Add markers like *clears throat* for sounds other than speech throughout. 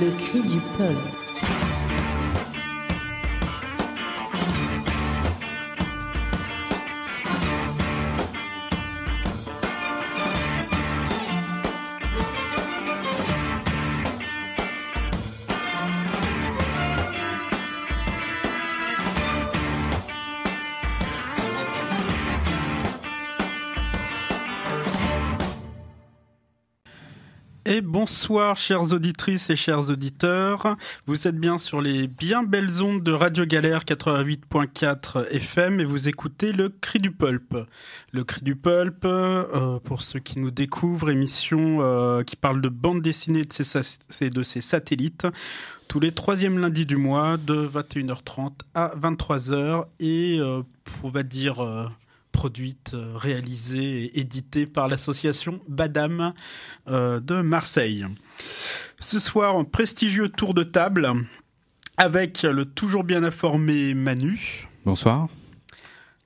Le cri du peuple. Bonsoir chères auditrices et chers auditeurs. Vous êtes bien sur les bien belles ondes de Radio Galère 88.4 FM et vous écoutez le Cri du Pulp. Le Cri du Pulp, euh, pour ceux qui nous découvrent, émission euh, qui parle de bande dessinée de ses, de ses satellites tous les troisièmes lundis du mois de 21h30 à 23h et euh, on va dire euh, produite, euh, réalisée et éditée par l'association Badam euh, de Marseille. Ce soir, un prestigieux tour de table avec le toujours bien informé Manu. Bonsoir.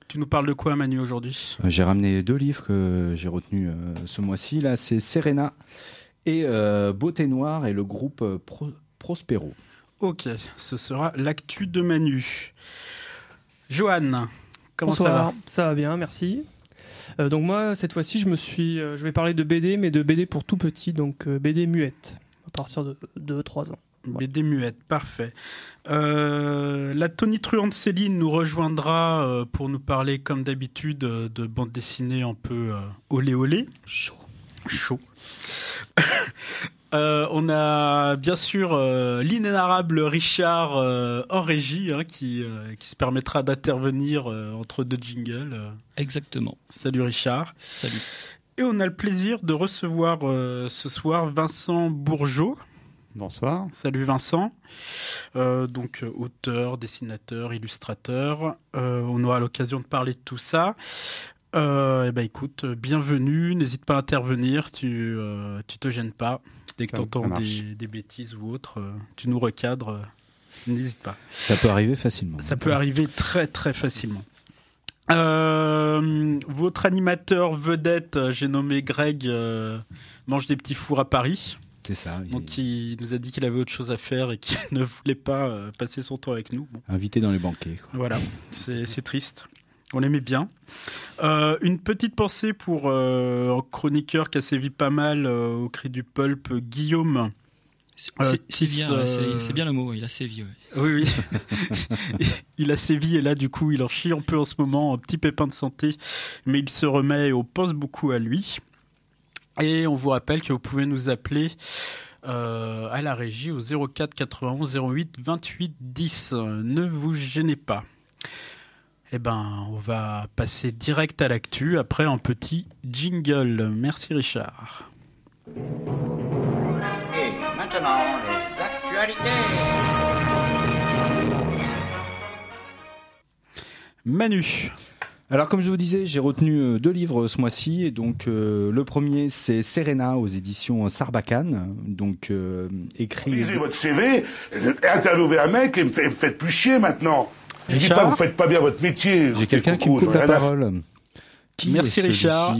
Tu nous parles de quoi Manu aujourd'hui? Euh, J'ai ramené deux livres que j'ai retenus ce mois-ci. Là, c'est Serena et euh, Beauté Noire et le groupe Pro- Prospero. Ok, ce sera l'actu de Manu. Johan, comment Bonsoir, ça va? Ça va bien, merci. Euh, donc moi, cette fois-ci, je me suis, euh, je vais parler de BD, mais de BD pour tout petit, donc euh, BD muette, à partir de 2-3 ans. BD muette, parfait. Euh, la tonitruante Céline nous rejoindra euh, pour nous parler, comme d'habitude, euh, de bande dessinée un peu euh, olé olé. Chaud. Chaud. Euh, on a bien sûr euh, l'inénarrable Richard euh, en régie hein, qui, euh, qui se permettra d'intervenir euh, entre deux jingles. Exactement. Salut Richard. Salut. Et on a le plaisir de recevoir euh, ce soir Vincent Bourgeot. Bonsoir. Salut Vincent. Euh, donc auteur, dessinateur, illustrateur. Euh, on aura l'occasion de parler de tout ça. Euh, eh ben écoute, bienvenue. N'hésite pas à intervenir. Tu euh, tu te gênes pas. Dès que tu entends des, des bêtises ou autres, euh, tu nous recadres. euh, N'hésite pas. Ça peut arriver facilement. Ça peut arriver très très facilement. Euh, votre animateur vedette, j'ai nommé Greg, euh, mange des petits fours à Paris. C'est ça. Donc il nous a dit qu'il avait autre chose à faire et qu'il *laughs* ne voulait pas passer son temps avec nous. Bon, invité dans les banquets. quoi. voilà, c'est triste. On l'aimait bien. Euh, une petite pensée pour euh, un chroniqueur qui a sévi pas mal euh, au cri du pulp, Guillaume. C'est bien, c'est bien le mot, il a sévi. ouais. Oui, oui. *laughs* il a sévi et là, du coup, il en chie un peu en ce moment, un petit pépin de santé, mais il se remet et on pense beaucoup à lui. Et on vous rappelle que vous pouvez nous appeler à la régie au 04 91 08 28 10. Ne vous gênez pas. Eh ben, on va passer direct à l'actu après un petit jingle. Merci Richard. Et maintenant, les actualités. Manu. Alors, comme je vous disais, j'ai retenu euh, deux livres ce mois-ci. Et donc, euh, le premier, c'est Serena aux éditions Sarbacane. Donc, euh, écrit. Lisez votre CV, interviewez un mec et me faites plus chier maintenant. Je dis Richard pas, vous faites pas bien votre métier. J'ai quelqu'un qui me coupe la parole. Qui Merci, Richard.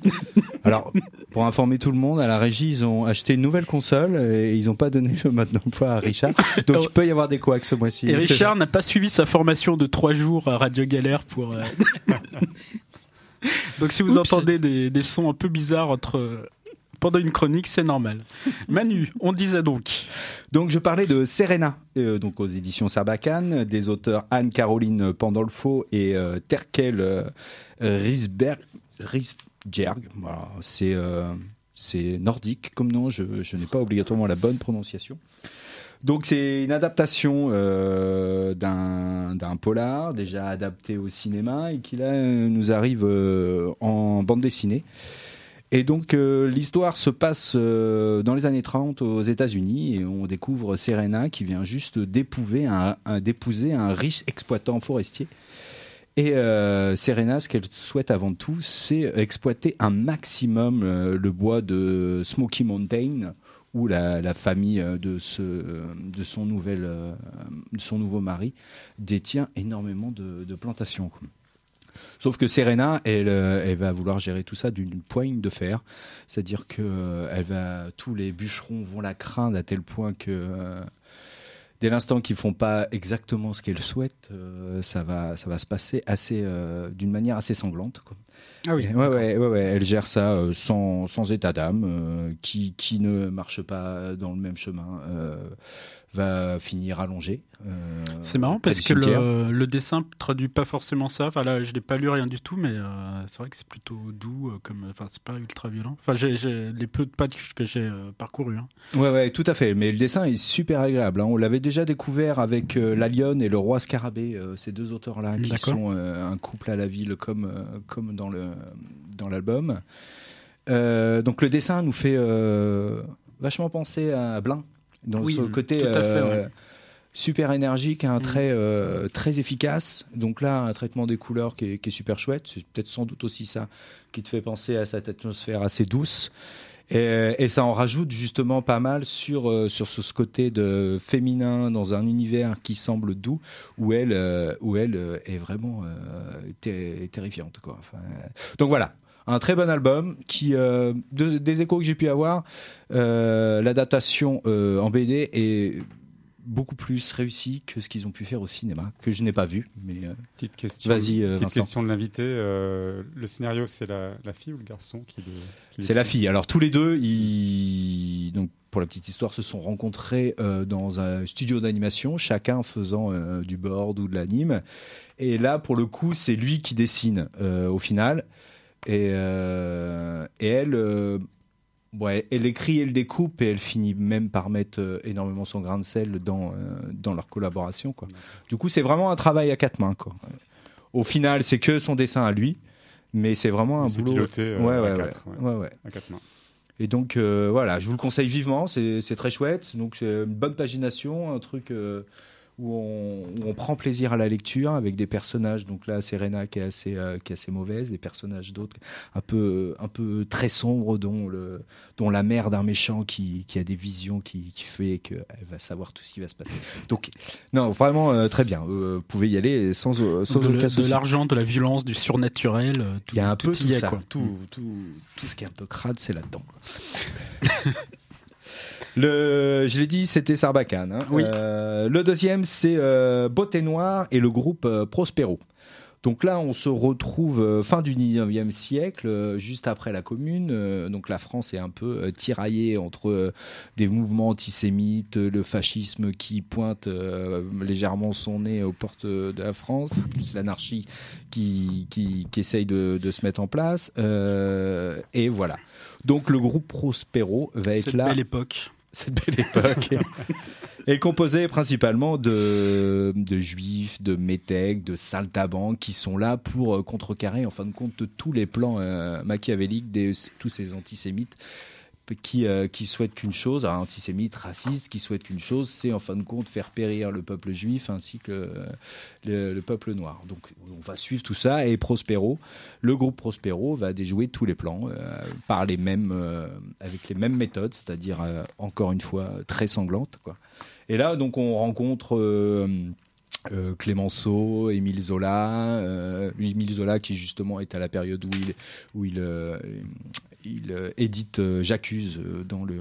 *laughs* Alors, pour informer tout le monde, à la régie, ils ont acheté une nouvelle console et ils n'ont pas donné le mode d'emploi à Richard. Donc, il peut y avoir des couacs ce mois-ci. Et Richard n'a pas suivi sa formation de trois jours à Radio Galère pour. euh, *laughs* *laughs* Donc si vous Oups. entendez des, des sons un peu bizarres entre pendant une chronique, c'est normal. Manu, on disait donc. Donc, je parlais de Serena, euh, donc aux éditions Sarbacane, des auteurs Anne-Caroline Pandolfo et euh, Terkel euh, Risberg. Euh, c'est nordique comme nom, je, n'ai pas obligatoirement la bonne prononciation. Donc c'est une adaptation d'un polar déjà adapté au cinéma et qui là nous arrive en bande dessinée. Et donc euh, l'histoire se passe euh, dans les années 30 aux États-Unis et on découvre Serena qui vient juste d'épouser un, riche exploitant forestier. Et euh, Serena, ce qu'elle souhaite avant tout, c'est exploiter un maximum le bois de Smoky Mountain, où la, famille de, son nouveau mari détient énormément de, plantations. Sauf que Serena, elle, euh, elle va vouloir gérer tout ça d'une poigne de fer. C'est-à-dire que euh, elle va, tous les bûcherons vont la craindre à tel point que euh, dès l'instant qu'ils font pas exactement ce qu'elle souhaite, euh, ça va, ça va se passer assez, euh, d'une manière assez sanglante. Quoi. Ah oui. Ouais, ouais, ouais, ouais, elle gère ça euh, sans, sans état d'âme. qui, qui ne marche pas dans le même chemin va finir allongé. euh, C'est marrant parce que le, le dessin traduit pas forcément ça. Enfin là, je l'ai pas lu rien du tout, mais euh, c'est vrai que c'est plutôt doux, euh, comme, enfin c'est pas ultra violent. Enfin j'ai, les peu de pages que j'ai parcouru. Hein. Ouais, ouais, tout à fait. Mais le dessin est super agréable. hein. On l'avait déjà découvert avec La Lionne et le Roi Scarabée, ces deux auteurs-là, qui D'accord. sont un couple à la ville, comme, comme dans le dans l'album. Donc le dessin nous fait vachement penser à Blin, dans Oui, ce côté tout à fait, euh, ouais. super énergique, un Mm. trait euh, très efficace. Donc là, un traitement des couleurs qui est, qui est super chouette. C'est peut-être sans doute aussi ça qui te fait penser à cette atmosphère assez douce. Et, et ça en rajoute justement pas mal sur euh, sur ce, côté de féminin dans un univers qui semble doux où elle euh, où elle euh, est vraiment ter- terrifiante quoi. Enfin, donc voilà, un très bon album qui euh, de- des échos que j'ai pu avoir, euh, l'adaptation euh, en BD est beaucoup plus réussie que ce qu'ils ont pu faire au cinéma que je n'ai pas vu mais euh, Petite question. Vas-y, petite question de l'invité. le scénario, c'est la, la fille ou le garçon qui le. C'est la fille. Alors tous les deux, ils... donc pour la petite histoire, se sont rencontrés euh, dans un studio d'animation, chacun faisant euh, du board ou de l'anime. Et là, pour le coup, c'est lui qui dessine euh, au final. Et, euh, et elle, euh, ouais, elle écrit, elle découpe et elle finit même par mettre euh, énormément son grain de sel dans, dans leur collaboration. Quoi. Du coup, c'est vraiment un travail à quatre mains. Quoi. Au final, c'est que son dessin à lui, mais c'est vraiment un boulot. piloté ouais, à ouais, quatre, ouais. à quatre mains. Et donc euh, voilà, je vous le conseille vivement, c'est c'est très chouette. Donc c'est une bonne pagination, un truc euh, où, on, où on prend plaisir à la lecture avec des personnages. Donc là, Serena qui est assez euh, qui est assez mauvaise, des personnages d'autres un peu un peu très sombres, dont le dont la mère d'un méchant qui, qui a des visions qui, qui fait qu'elle va savoir tout ce qui va se passer. Donc non, vraiment euh, très bien. Euh, vous pouvez y aller sans sans de, aucun de souci. l'argent, de la violence, du surnaturel. Tout, Il y a un tout peu tout y est, ça, quoi. Tout, tout, tout ce qui est un peu crade, c'est là-dedans. *laughs* le, je l'ai dit, c'était Sarbacane. hein. Oui. Euh, le deuxième, c'est euh, Beauté Noire et le groupe euh, Prospero. Donc là, on se retrouve euh, fin du 19e siècle, juste après la Commune. Donc la France est un peu tiraillée entre des mouvements antisémites, le fascisme qui pointe légèrement son nez aux portes de la France, plus l'anarchie qui, qui, qui essaye de, de se mettre en place. Et voilà. Donc le groupe Prospero va être Cette là belle époque. Cette belle époque. *laughs* Est composée principalement de, de juifs, de métèques, de saltabanques qui sont là pour euh, contrecarrer en fin de compte tous les plans euh, machiavéliques de tous ces antisémites qui, euh, qui souhaitent qu'une chose, alors, antisémites, racistes, qui souhaitent qu'une chose, c'est en fin de compte faire périr le peuple juif ainsi que euh, le, le peuple noir. Donc on va suivre tout ça et Prospero, le groupe Prospero va déjouer tous les plans euh, par les mêmes, euh, avec les mêmes méthodes, c'est-à-dire encore une fois très sanglantes. Quoi. Et là donc on rencontre Clémenceau, Émile Zola, Émile Zola qui justement est à la période où il, il euh, édite euh, J'accuse euh, dans, le,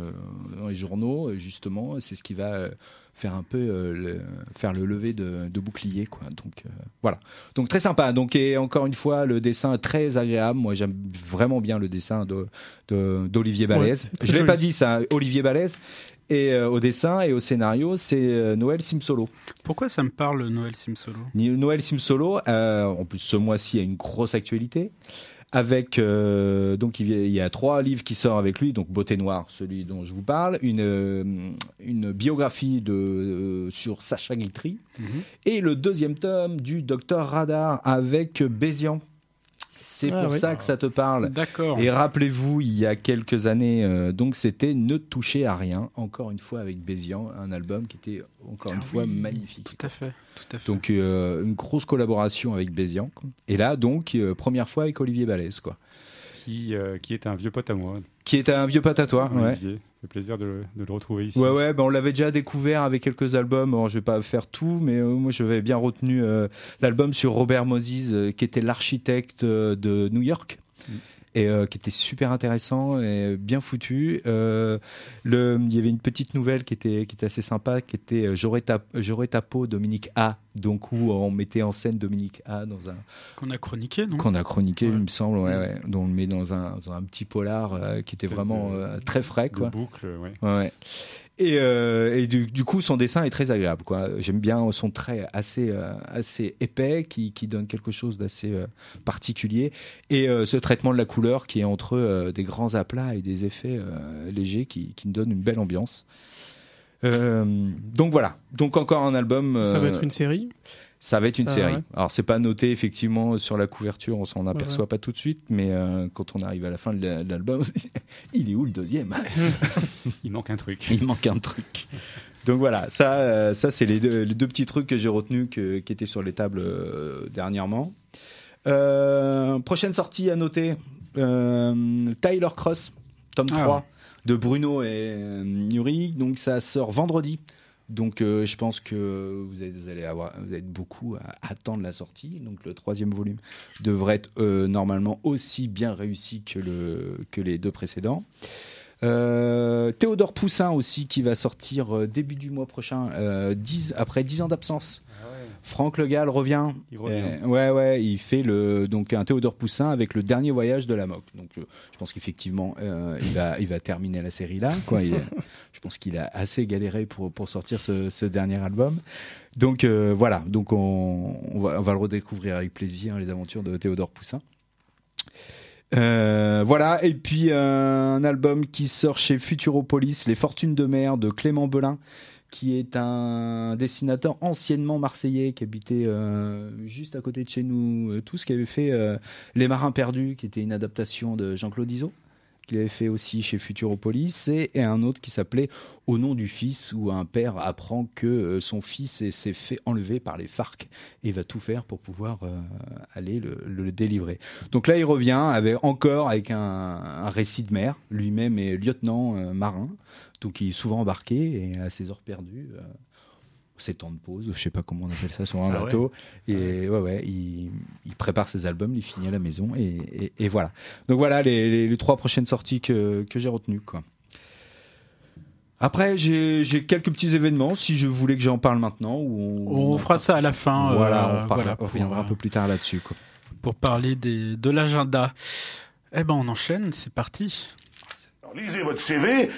dans les journaux, justement, c'est ce qui va faire un peu le, faire le lever de, de bouclier, quoi. Donc voilà. Donc très sympa. Donc et encore une fois, le dessin très agréable. Moi, j'aime vraiment bien le dessin de de- d'Olivier Balèze. Ouais, Je l'ai pas dit ça, Olivier Balèze. Et euh, au dessin et au scénario, c'est euh, Noël Simsolo. Pourquoi ça me parle Noël Simsolo? Noël Simsolo, euh, en plus ce mois-ci il y a une grosse actualité. Avec euh, donc il y a- trois livres qui sortent avec lui, donc Beauté Noire, celui dont je vous parle, une euh, une biographie de euh, sur Sacha Guitry Mhm. et le deuxième tome du Docteur Radar avec Bézian. C'est Ah pour oui. ça que ça te parle. D'accord. Et rappelez-vous, il y a quelques années, euh, donc c'était Ne touchez à rien, encore une fois avec Bézian, un album qui était encore une Ah fois oui, magnifique. Tout à fait. Tout à fait. Donc euh, une grosse collaboration avec Bézian. Et là, donc, euh, première fois avec Olivier Balèze, quoi. Qui, euh, qui est un vieux pote à moi. Qui est un vieux pote à toi, ouais. Olivier. fait plaisir de, le- de le retrouver ici. Ouais, ouais, ben on l'avait déjà découvert avec quelques albums. Alors, je vais pas faire tout, mais euh, moi, j'avais bien retenu euh, l'album sur Robert Moses, euh, qui était l'architecte de New York. Mm. Et euh, qui était super intéressant et bien foutu. Euh, le, il y avait une petite nouvelle qui était, qui était assez sympa, qui était euh, J'aurais ta, ta peau, Dominique A. Donc, où on mettait en scène Dominique A dans un, Qu'on a chroniqué, non? Qu'on a chroniqué, Ouais. il me semble, ouais, ouais, dont on le met dans un, dans un petit polar euh, qui était vraiment de- très frais, De quoi. boucle. Ouais, ouais. Et, euh, et du, du coup, son dessin est très agréable. quoi. J'aime bien son trait assez, euh, assez épais qui, qui donne quelque chose d'assez euh, particulier. Et euh, ce traitement de la couleur qui est entre euh, des grands aplats et des effets euh, légers qui, qui nous donne une belle ambiance. Euh, donc voilà. Donc encore un album. Ça va euh, être une série? Ça va être une Ça, série. ouais. Alors c'est pas noté effectivement sur la couverture, on s'en aperçoit ouais. pas tout de suite, mais euh, quand on arrive à la fin de la- de l'album, *laughs* il est où le deuxième? *laughs* Il manque un truc. Il manque un truc. Donc voilà, ça, euh, ça c'est les deux, les deux petits trucs que j'ai retenus que- qui étaient sur les tables euh, dernièrement. Euh, prochaine sortie à noter, euh, Tyler Cross, tome Ah 3 ouais. de Bruno et euh, Nuri. Donc ça sort vendredi. Donc euh, je pense que vous, allez- vous allez avoir, êtes beaucoup à attendre la sortie. Donc le troisième volume devrait être euh, normalement aussi bien réussi que, le, que les deux précédents. Euh, Théodore Poussin aussi qui va sortir début du mois prochain, 10, après 10 ans d'absence. Franck Le Gall revient. Il revient. Euh, ouais, ouais, il fait le, donc un Théodore Poussin avec le dernier voyage de la MOC. Donc euh, je pense qu'effectivement, euh, il, va, il va terminer la série là. Quoi. Il- *laughs* je pense qu'il a assez galéré pour, pour sortir ce, ce dernier album. Donc euh, voilà, donc on, on, va, on va le redécouvrir avec plaisir, les aventures de Théodore Poussin. Euh, voilà, et puis euh, un album qui sort chez Futuropolis, Les Fortunes de mer de Clément Belin, qui est un dessinateur anciennement marseillais qui habitait euh, juste à côté de chez nous, euh, tous, qui avait fait euh, Les Marins Perdus, qui était une adaptation de Jean-Claude Izzo, qu'il avait fait aussi chez Futuropolis, et, un autre qui s'appelait Au nom du fils, où un père apprend que euh, son fils est- s'est fait enlever par les FARC et va tout faire pour pouvoir aller le, délivrer. Donc là, il revient avec, encore avec un, un récit de mer. Lui-même est lieutenant marin, donc il est souvent embarqué et à ses heures perdues, euh, ses temps de pause, je sais pas comment on appelle ça sur un Ah ouais. bateau. Et ouais, ouais, il, il prépare ses albums, il finit à la maison et, et- et voilà. Donc voilà les, les- les trois prochaines sorties que, que j'ai retenues, quoi. Après, j'ai quelques petits événements. Si je voulais que j'en parle maintenant, ou On fera ça à la fin. Voilà, euh, on, voilà, on pour, reviendra un euh, peu plus tard là-dessus. pour parler des, de l'agenda. Eh ben, on enchaîne, c'est parti. Alors, lisez votre CV,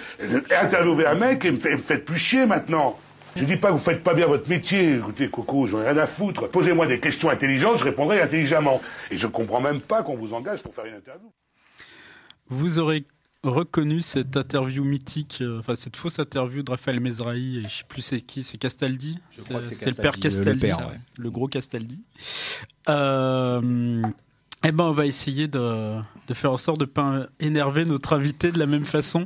interviewez un mec et me, fait- me faites plus chier maintenant. Je dis pas que vous faites pas bien votre métier. Écoutez, Coco, j'en ai rien à foutre. Posez-moi des questions intelligentes, je répondrai intelligemment. Et je comprends même pas qu'on vous engage pour faire une interview. Vous aurez reconnu cette interview mythique, euh, enfin cette fausse interview de Raphaël Mesrahi, et je sais plus c'est qui, c'est Castaldi Je crois que c'est le père Castaldi, Castaldi, le père, ça, ouais. le gros Castaldi. Euh, eh ben, on va essayer de, de faire en sorte de pas énerver notre invité de la même façon.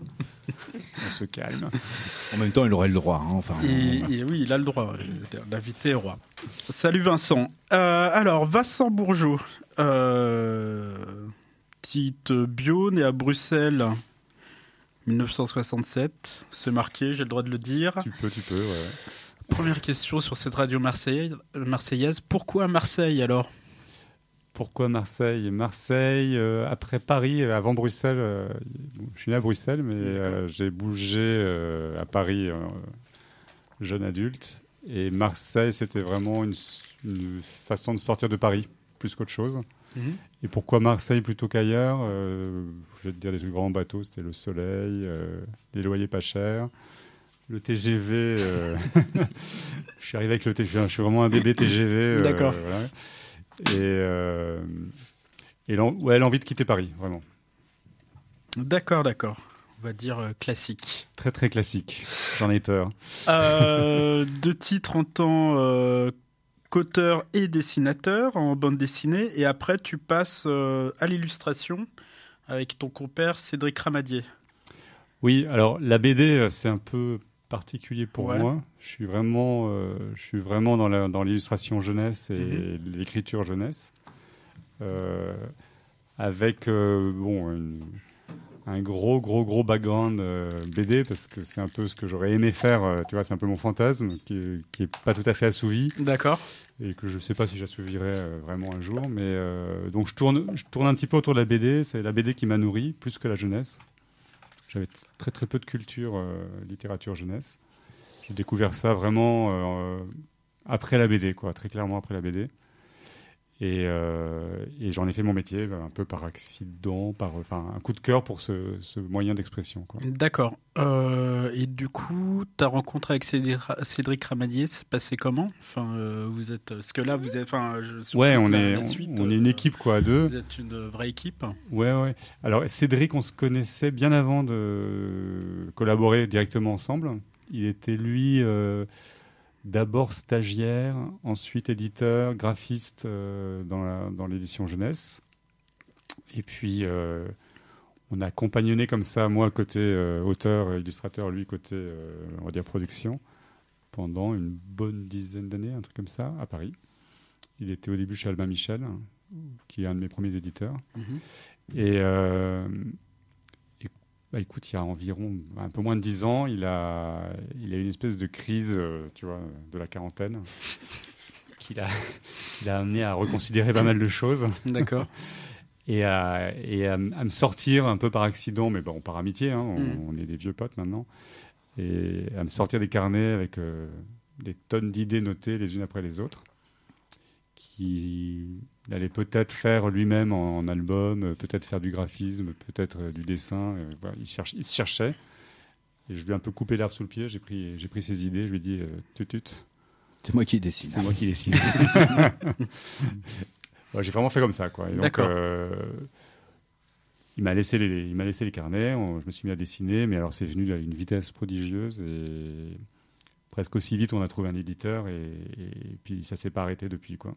On se calme. En même temps, il aurait le droit. hein, enfin, Et, et oui, il a le droit. L'invité est roi. Salut Vincent. Euh, alors, Vincent Bourgeot. Euh, petite bio, né à Bruxelles, 1967. C'est marqué, j'ai le droit de le dire. tu peux, tu peux. ouais. Première question sur cette radio marseillaise. marseillaise. Pourquoi Marseille alors? Pourquoi Marseille? Marseille, euh, après Paris, euh, avant Bruxelles. euh, je suis né à Bruxelles, mais euh, j'ai bougé à Paris jeune adulte. Et Marseille, c'était vraiment une, une façon de sortir de Paris, plus qu'autre chose. Et pourquoi Marseille plutôt qu'ailleurs? Je vais te dire des grands bateaux, c'était le soleil, les loyers pas chers, le TGV. *laughs* je suis arrivé avec le TGV, je suis vraiment un bébé TGV. D'accord. voilà. Et, euh, et ouais, l'envie de quitter Paris, vraiment. D'accord, d'accord. On va dire euh, classique. Très très classique. J'en ai peur. Euh, deux titres en tant euh, qu'auteur et dessinateur en bande dessinée, et après tu passes euh, à l'illustration avec ton compère Cédric Ramadier. Oui, alors la BD, c'est un peu particulier pour Ouais. moi. Je suis vraiment, euh, je suis vraiment dans l'illustration jeunesse et Mhm. l'écriture jeunesse, Euh, avec euh, bon une- un gros, gros, gros background BD parce que c'est un peu ce que j'aurais aimé faire. tu vois, c'est un peu mon fantasme qui, qui est pas tout à fait assouvi D'accord. et que je sais pas si j'assouvirai vraiment un jour. Mais donc je tourne, je tourne un petit peu autour de la BD. C'est la BD qui m'a nourri plus que la jeunesse. J'avais très très peu de culture euh, littérature jeunesse. J'ai découvert ça vraiment euh, après la BD, quoi, très clairement après la BD. Et, euh, et j'en ai fait mon métier un peu par accident, par enfin un coup de cœur pour ce, ce moyen d'expression. D'accord. Euh, et du coup, ta rencontre avec Cédric Ramadier, c'est passé comment? Enfin, euh, vous êtes. Parce que là, vous êtes. Enfin, je, Ouais, on est on, est une équipe quoi, à deux. Vous êtes une vraie équipe. Ouais, ouais. Alors, Cédric, on se connaissait bien avant de collaborer directement ensemble. Il était, lui, d'abord stagiaire, ensuite éditeur, graphiste euh, dans l'édition jeunesse. Et puis, euh, on a compagnonné comme ça, moi côté euh, auteur, illustrateur, lui côté, on va dire, production, pendant une bonne dizaine d'années, un truc comme ça, à Paris. Il était au début chez Albin Michel, qui est un de mes premiers éditeurs. Euh, et- bah, écoute, il y a environ un peu moins de 10 ans, il a, il a eu une espèce de crise, euh, tu vois, de la quarantaine, *laughs* qui l'a amené à reconsidérer pas mal de choses *laughs* D'accord. et, à, et à, me sortir un peu par accident, mais bon, par amitié, hein, on, Mm. on est des vieux potes maintenant, et à me sortir des carnets avec euh, des tonnes d'idées notées les unes après les autres, qui allait peut-être faire lui-même en, en album, euh, peut-être faire du graphisme, peut-être euh, du dessin. euh, voilà, il, cherche, il se cherchait. Et je lui ai un peu coupé l'herbe sous le pied, j'ai pris, j'ai pris ses idées, je lui ai dit, tut, tut, C'est moi qui décide. c'est moi qui décide. *laughs* Ouais, j'ai vraiment fait comme ça, quoi. Et donc, D'accord. euh, il m'a laissé les, il m'a laissé les carnets. on- je me suis mis à dessiner, mais alors c'est venu à une vitesse prodigieuse et presque aussi vite on a trouvé un éditeur et, et puis ça s'est pas arrêté depuis, quoi.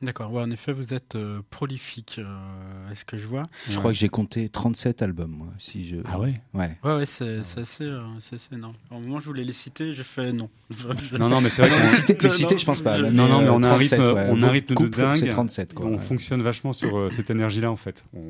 D'accord. Ouais, en effet, vous êtes euh, prolifique. euh, Est-ce que je vois Je crois que j'ai compté 37 albums, moi. Si je... Ah ouais? Ouais. Ouais, ouais, c'est assez, euh, c'est assez énorme. Au moment où je voulais les citer, j'ai fait non. *laughs* Non, non, mais c'est vrai Les qu'on citer, citer, non, je pense pas. je- Non, non, mais on a un 37, rythme- ouais. on a un rythme de dingue. C'est 37, quoi. on ouais. fonctionne vachement sur euh, cette énergie-là en fait. On,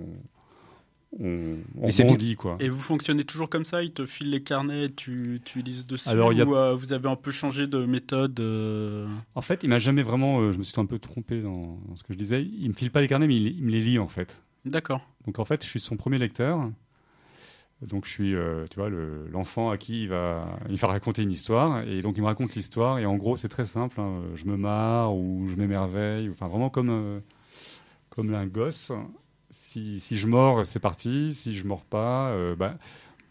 on, on Et bondit, quoi. Et vous fonctionnez toujours comme ça Ils te filent les carnets, et tu, tu lises dessus Alors, il y a- Ou euh, vous avez un peu changé de méthode euh, En fait, il m'a jamais vraiment. euh, je me suis un peu trompé dans, dans ce que je disais. Il me file pas les carnets, mais il, il me les lit en fait. D'accord. Donc en fait, je suis son premier lecteur. Donc je suis, euh, tu vois, le- l'enfant à qui il va, il va raconter une histoire. Et donc il me raconte l'histoire. Et en gros, c'est très simple. hein. Je me marre ou je m'émerveille. Enfin, vraiment comme, euh, comme un gosse. Si, si je mords, c'est parti. Si je mords pas, euh, bah,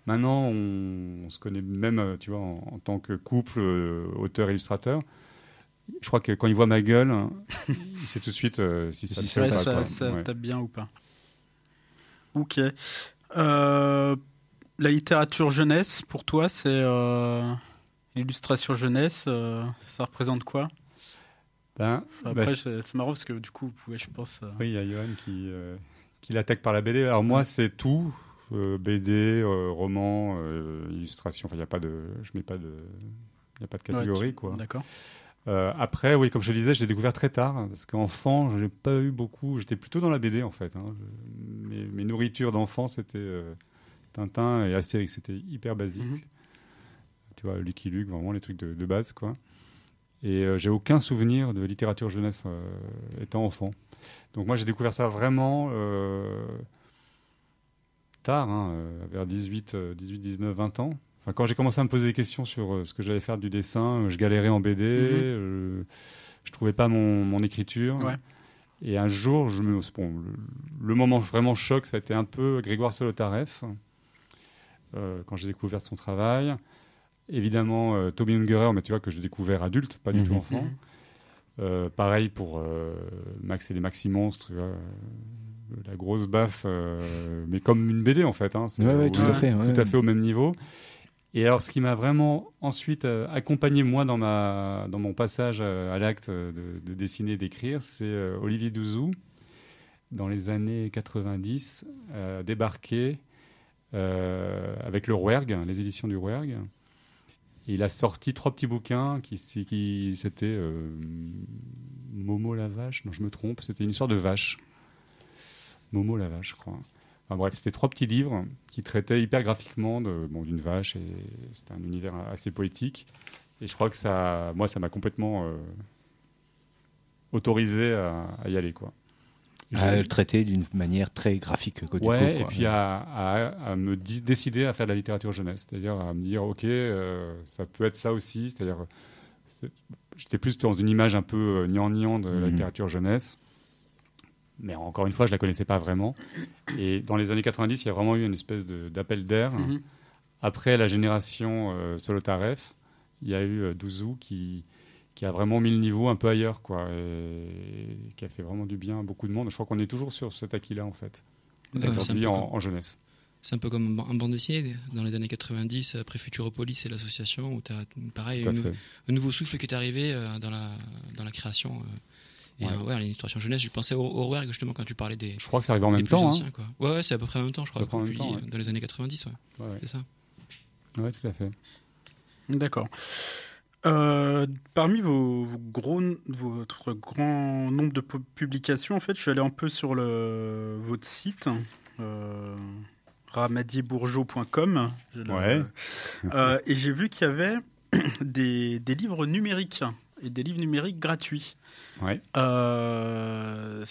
maintenant on, on se connaît même, euh, tu vois, en, en tant que couple, euh, auteur-illustrateur. Je crois que quand il voit ma gueule, *laughs* il sait tout de suite euh, si ça Si ça ou pas, ça, ça Ouais. tape bien ou pas Ok. Euh, la littérature jeunesse, pour toi, c'est euh, l'illustration jeunesse. euh, ça représente quoi? Ben, Après, bah, c'est c'est marrant parce que du coup, vous pouvez, je pense. euh, Oui, il y a Johan qui, euh, qui l'attaque par la BD. Alors moi, c'est tout. euh, BD, euh, roman, euh, illustration. Enfin, il n'y a pas de... Je mets pas de... Il n'y a pas de catégorie, ouais, quoi. D'accord. Euh, après, oui, comme je le disais, je l'ai découvert très tard, parce qu'enfant, je n'ai pas eu beaucoup. J'étais plutôt dans la BD, en fait. hein. Je- mes, mes nourritures d'enfant, c'était Tintin et Astérix. C'était hyper basique. Mhm. Tu vois, Lucky Luke, vraiment les trucs de, de base, quoi. Et euh, j'ai aucun souvenir de littérature jeunesse euh, étant enfant. Donc moi, j'ai découvert ça vraiment euh, tard, hein, vers 18, euh, 18, 19, 20 ans. Enfin, quand j'ai commencé à me poser des questions sur euh, ce que j'allais faire du dessin, euh, je galérais en BD, euh, je trouvais pas mon, mon écriture. Ouais. Et un jour, je me, bon, le, le moment vraiment choc, ça a été un peu Grégoire Solotareff, quand j'ai découvert son travail. Évidemment, euh, Toby Ungerer, mais tu vois que j'ai découvert adulte, pas du Mhm. tout enfant. Mhm. Euh, pareil pour euh, Max et les Maxi Monstres, la grosse baffe, euh, mais comme une BD en fait. Hein, c'est Ouais, ouais, au- tout à fait. ouais. tout à fait au même niveau. Et alors, ce qui m'a vraiment ensuite accompagné moi dans ma dans mon passage à l'acte de, de dessiner, d'écrire, c'est Olivier Douzou dans les années 90 euh, débarqué avec le Rouergue, les éditions du Rouergue. Il a sorti trois petits bouquins qui, c'était euh, Momo la vache, non je me trompe, c'était une histoire de vache. Momo la vache, je crois. Enfin bref, c'était trois petits livres qui traitaient hyper graphiquement d'une vache et c'était un univers assez poétique. Et je crois que ça, moi, ça m'a complètement euh, autorisé à, à y aller, quoi. À le traiter d'une manière très graphique. Quoi, du ouais, coup, et quoi. puis à, à- à me décider à faire de la littérature jeunesse, c'est-à-dire à me dire, ok, euh, ça peut être ça aussi, c'est-à-dire, c'est- j'étais plus dans une image un peu euh, gnangnan de la Mhm. littérature jeunesse, mais encore une fois, je la connaissais pas vraiment. Et dans les années 90, il y a vraiment eu une espèce d'appel d'air. Mhm. Après la génération euh, Solotareff, il y a eu euh, Douzou qui, qui a vraiment mis le niveau un peu ailleurs, quoi, et qui a fait vraiment du bien à beaucoup de monde. Je crois qu'on est toujours sur cet acquis-là, en fait, Ouais, c'est un aujourd'hui peu en, comme- en jeunesse. C'est un peu comme en bande dessinée dans les années 90, après Futuropolis et l'association, où tu as pareil un nouveau souffle qui est arrivé euh, dans la, dans la création. euh, et Ouais. euh, ouais, l'illustration jeunesse, je pensais au, au Rouergue, justement quand tu parlais des, Je crois que ça arrive en même temps. hein. anciens. Quoi. Ouais, ouais c'est à peu près en même temps, je crois, comme même tu temps, dis, ouais. dans les années 90. Ouais, Ouais, ouais. c'est ça. Ouais, tout à fait. D'accord. Euh, parmi vos, vos gros, votre grand nombre de pu- publications, en fait, je suis allé un peu sur le, votre site, euh, ramadierbourgeot.com. Ouais. Euh, et j'ai vu qu'il y avait *clears throat* des, des livres numériques et des livres numériques gratuits. Ouais. Euh,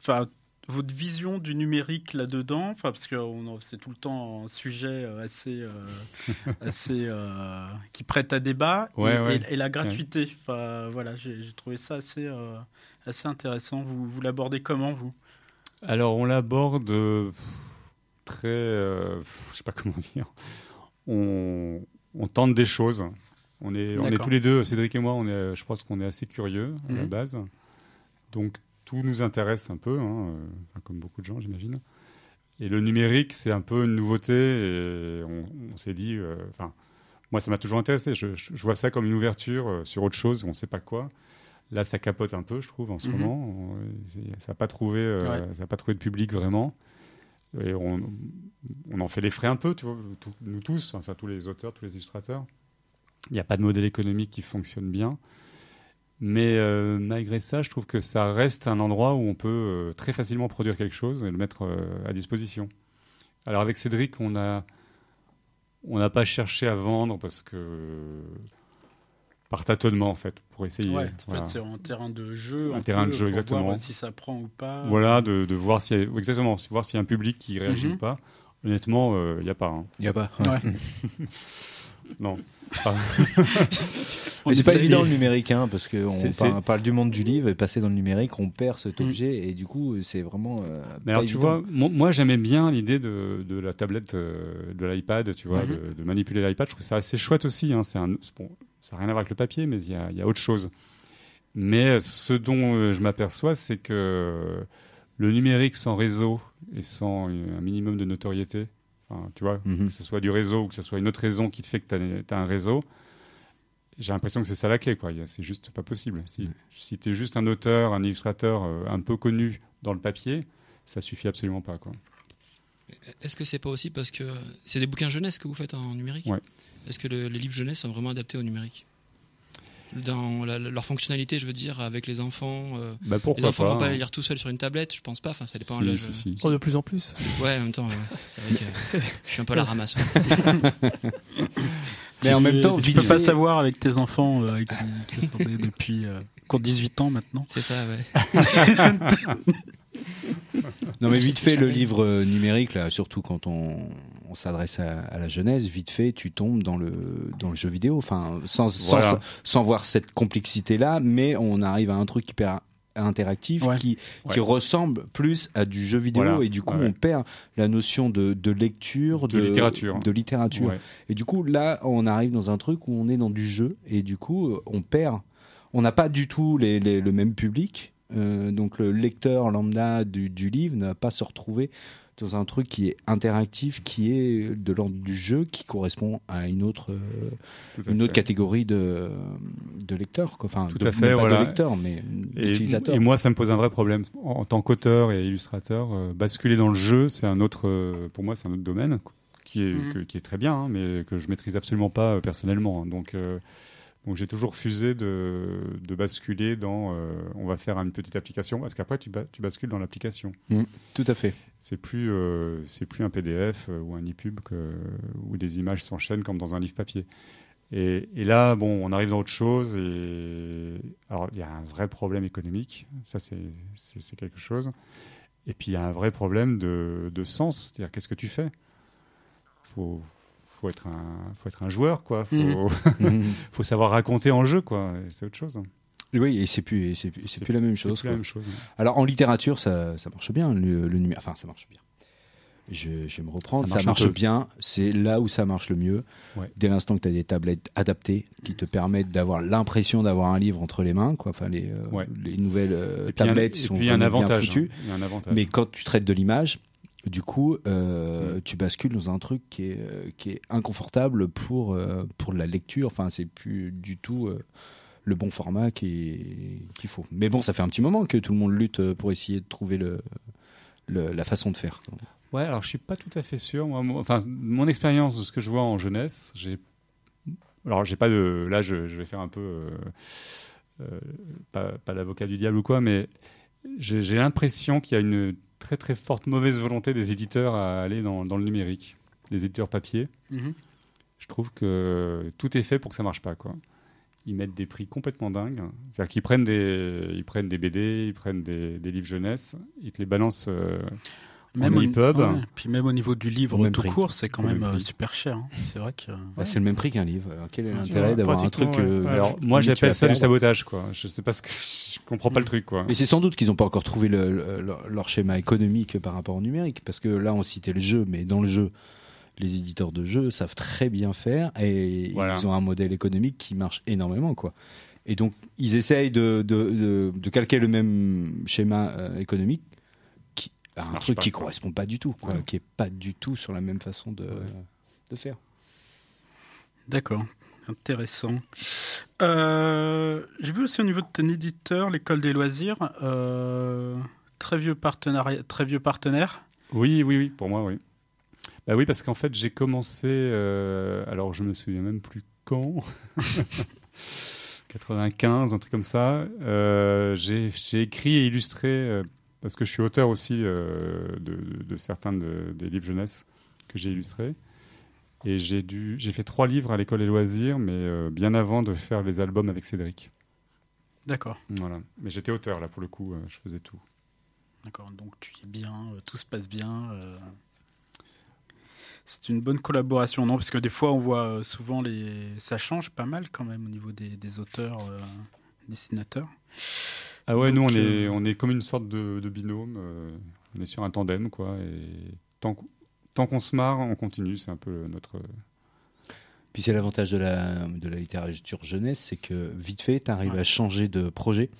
Enfin, votre vision du numérique là-dedans, enfin, parce que c'est tout le temps un sujet euh, assez, euh, *laughs* assez euh, qui prête à débat, et, Ouais, ouais. et- et la gratuité. Enfin, voilà, j'ai trouvé ça assez, euh, assez intéressant. Vous, vous l'abordez comment, vous? Alors, on l'aborde très. je sais pas comment dire. On, on tente des choses. On est, on est tous les deux, Cédric et moi, on est, je pense qu'on est assez curieux à la Mhm. base. Donc, tout nous intéresse un peu, hein, euh, comme beaucoup de gens, j'imagine. Et le numérique, c'est un peu une nouveauté. Et on, on s'est dit. euh, Enfin, moi, ça m'a toujours intéressé. Je, vois ça comme une ouverture euh, sur autre chose, on ne sait pas quoi. Là, ça capote un peu, je trouve, en ce Mhm. moment. On- Ça n'a pas, trouvé, euh, Ouais. ça a pas trouvé de public vraiment. Et on, on en fait les frais un peu, tu vois, tout- nous tous, enfin tous les auteurs, tous les illustrateurs. Il n'y a pas de modèle économique qui fonctionne bien. Mais euh, malgré ça, je trouve que ça reste un endroit où on peut euh, très facilement produire quelque chose et le mettre euh, à disposition. Alors avec Cédric, on a on n'a pas cherché à vendre parce que par tâtonnement en fait, pour essayer. Ouais, en Voilà. fait, c'est un terrain de jeu. Un terrain de jeu, pour exactement. Voir si ça prend ou pas. Voilà, de, de voir s'il y a, exactement, voir s'il y a un public qui réagit Mhm. ou pas. Honnêtement, il n'y a pas. hein. Il n'y a pas. Ouais. *laughs* Non. On Mais c'est pas évident de- le numérique, hein, parce qu'on parle, parle du monde du livre et passer dans le numérique, on perd cet Mm. objet et du coup c'est vraiment. euh, Mais pas alors, tu vois, mo- moi, j'aimais bien l'idée de, de la tablette, euh, de l'iPad, tu vois, Mhm. de, de manipuler l'iPad. Je trouve ça assez chouette aussi. Hein. C'est un, c'est bon, ça n'a rien à voir avec le papier, mais il y a, il y a autre chose. Mais ce dont euh, je m'aperçois, c'est que le numérique sans réseau et sans un minimum de notoriété, enfin, tu vois, Mhm. que ce soit du réseau ou que ce soit une autre raison qui te fait que tu as, un réseau, j'ai l'impression que c'est ça la clé. C'est juste pas possible. Si, si tu es juste un auteur, un illustrateur euh, un peu connu dans le papier, ça suffit absolument pas. Quoi. Est-ce que c'est pas aussi parce que c'est des bouquins jeunesse que vous faites en numérique? Ouais. Est-ce que le- les livres jeunesse sont vraiment adaptés au numérique? Dans la- leur fonctionnalité, je veux dire, avec les enfants. euh, Bah, les enfants pas, vont pas hein. les lire tout seuls sur une tablette, je pense pas. Enfin, ça dépend Si, si, si. Oh, de plus en plus. Ouais, en même temps, ouais. c'est vrai que *laughs* je suis un peu à la ramasse. ouais. Mais en même temps, tu vite peux pas fait- savoir avec tes enfants euh, qui, qui sont depuis euh, qui ont 18 ans maintenant. C'est ça, ouais. *laughs* Non mais vite fait le livre euh, numérique là, surtout quand on, on s'adresse à, à la jeunesse, vite fait tu tombes dans le dans le jeu vidéo, enfin sans sans, Voilà. sans voir cette complexité là, mais on arrive à un truc hyper interactif Ouais. qui Ouais. qui ressemble plus à du jeu vidéo Voilà. et du coup Ouais. on perd la notion de, de lecture De littérature. de littérature et du coup là on arrive dans un truc où on est dans du jeu et du coup on perd on n'a pas du tout les, les- le même public Euh, donc le lecteur lambda du, du livre ne va pas se retrouver dans un truc qui est interactif, qui est de l'ordre du jeu, qui correspond à une autre, euh, à une autre catégorie de, de lecteurs. Quoi. Enfin, Tout de, à fait, voilà. de lecteurs, mais Et, d'utilisateurs. et moi, ça me pose un vrai problème. En, en tant qu'auteur et illustrateur, euh, basculer dans le jeu, c'est un autre, euh, pour moi, c'est un autre domaine qui est, Mhm. que- qui est très bien, hein, mais que je maîtrise absolument pas euh, personnellement. hein. Donc, euh, Donc j'ai toujours refusé de, de basculer dans euh, on va faire une petite application parce qu'après tu, ba- tu bascules dans l'application. Tout à fait. C'est plus euh, c'est plus un PDF euh, ou un EPUB que, où des images s'enchaînent comme dans un livre papier. Et, et là bon on arrive dans autre chose et alors il y a un vrai problème économique ça c'est quelque chose. Et puis il y a un vrai problème de, de sens c'est-à-dire qu'est-ce que tu fais? Faut faut être un faut être un joueur quoi faut Mhm. *laughs* Faut savoir raconter en jeu, quoi. C'est autre chose. oui, et c'est plus, c'est plus, c'est plus la même chose. Plus la même chose. Alors en littérature, ça, ça marche bien, le, le numérique. Enfin, ça marche bien. Je, je vais me reprendre. Ça Ça marche bien. C'est là où ça marche le mieux. Ouais. Dès l'instant que tu as des tablettes adaptées qui te permettent d'avoir l'impression d'avoir un livre entre les mains, quoi. Enfin, les, euh, Ouais. les nouvelles euh, un- tablettes sont puis, un bien foutues. hein. Il y a un avantage. Mais quand tu traites de l'image, du coup, euh, Mm. tu bascules dans un truc qui est, euh, qui est inconfortable pour, euh, pour la lecture. Enfin, c'est plus du tout euh, le bon format qu'il faut. Mais bon, ça fait un petit moment que tout le monde lutte pour essayer de trouver le, le- la façon de faire. Ouais, alors je suis pas tout à fait sûr. Moi, moi- enfin, mon expérience de ce que je vois en jeunesse, j'ai. Alors, j'ai pas de. Là, je, je vais faire un peu. pas pas l'avocat du diable ou quoi, mais j'ai l'impression qu'il y a une très très forte mauvaise volonté des éditeurs à aller dans, dans le numérique, des éditeurs papier. Mhm. Je trouve que tout est fait pour que ça marche pas, quoi. Ils mettent des prix complètement dingues. C'est-à-dire qu'ils prennent des, ils prennent des BD, ils prennent des, des livres jeunesse, ils te les balancent euh, Même en au, EPUB. ouais, puis même au niveau du livre même tout prix. court, c'est quand même même euh, super cher. hein. C'est vrai que. Bah, c'est le même prix qu'un livre. Alors, quel est l'intérêt d'avoir un truc ouais. euh. Alors, moi, j'appelle ça du sabotage, quoi. Je sais pas ce que, je comprends pas le truc, quoi. Mais c'est sans doute qu'ils n'ont pas encore trouvé le- le- leur, leur schéma économique par rapport au numérique, parce que là on citait le jeu, mais dans le jeu, les éditeurs de jeux savent très bien faire et Voilà. ils ont un modèle économique qui marche énormément, quoi. Et donc ils essayent de, de, de- de calquer le même schéma euh, économique, un truc pas, qui quoi. correspond pas du tout, quoi, Ouais. qui est pas du tout sur la même façon de, de faire. D'accord. Intéressant. Euh, J'ai vu aussi au niveau de ton éditeur, l'école des loisirs, euh, très vieux partenariat, très vieux partenaire. Oui, oui, oui, pour moi, oui. Bah oui, parce qu'en fait, j'ai commencé. euh, alors, je me souviens même plus quand. *laughs* 95, un truc comme ça. Euh, j'ai j'ai écrit et illustré, euh, parce que je suis auteur aussi euh, de, de certains de- des livres jeunesse que j'ai illustrés. Et j'ai dû, j'ai fait trois livres à l'école des loisirs, mais euh, bien avant de faire les albums avec Cédric. D'accord. Voilà. Mais j'étais auteur là pour le coup, euh, je faisais tout. D'accord. Donc tu es bien, tout se passe bien. C'est une bonne collaboration, non? Parce que des fois, on voit souvent les, ça change pas mal quand même au niveau des, des auteurs, dessinateurs. Ah ouais, nous on est euh, on est comme une sorte de, de binôme. euh, on est sur un tandem quoi. Et tant qu'on tant qu'on se marre, on continue. C'est un peu notre. Puis c'est l'avantage de la, de la littérature jeunesse, c'est que vite fait, tu arrives Ouais. à changer de projet.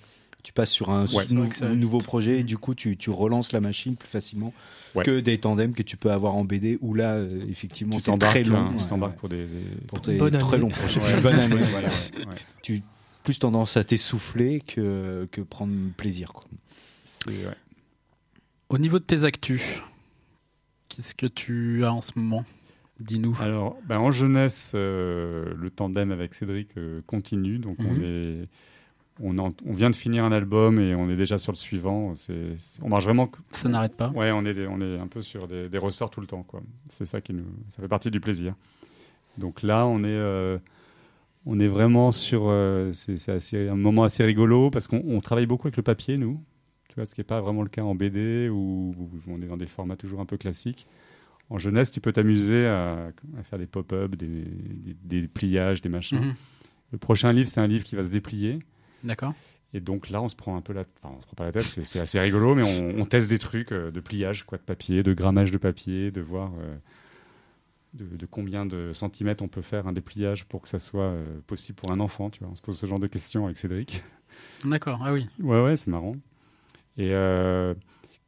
Tu passes sur un Ouais. nou- nouveau projet et du coup, tu, tu relances la machine plus facilement Ouais. que des tandems que tu peux avoir en BD où là, euh, effectivement, Tu c'est t'embarques, très long. hein, tu t'embarques ouais. pour des. des- Pour des Bonne très longs projets. Ouais. Bonne année, Ouais, voilà. ouais, ouais. Tu plus tendance à t'essouffler que, que prendre plaisir. Quoi. Ouais. Au niveau de tes actus, qu'est-ce que tu as en ce moment? Dis-nous. Alors, ben, en jeunesse, euh, le tandem avec Cédric euh, continue. Donc, on Mhm. est. On, en- on vient de finir un album et on est déjà sur le suivant. On marche vraiment. Ça n'arrête pas. Ouais, on est, des- on est un peu sur des, des ressorts tout le temps. Quoi. C'est ça qui nous. Ça fait partie du plaisir. Donc là, on est. euh, on est vraiment sur. euh, c'est, un moment assez rigolo parce qu'on on travaille beaucoup avec le papier, nous. Tu vois, ce qui n'est pas vraiment le cas en BD où, où on est dans des formats toujours un peu classiques. En jeunesse, tu peux t'amuser à, à faire des pop-up, des, des- des pliages, des machins. Mhm. Le prochain livre, c'est un livre qui va se déplier. D'accord. Et donc là, on se prend un peu la, enfin, on se prend pas la tête, c'est, c'est assez rigolo, mais on, on teste des trucs euh, de pliage, quoi, de papier, de grammage de papier, de voir euh, de, de combien de centimètres on peut faire un dépliage pour que ça soit euh, possible pour un enfant. Tu vois, on se pose ce genre de questions avec Cédric. D'accord. Ah oui. Ouais, ouais, c'est marrant. Et euh,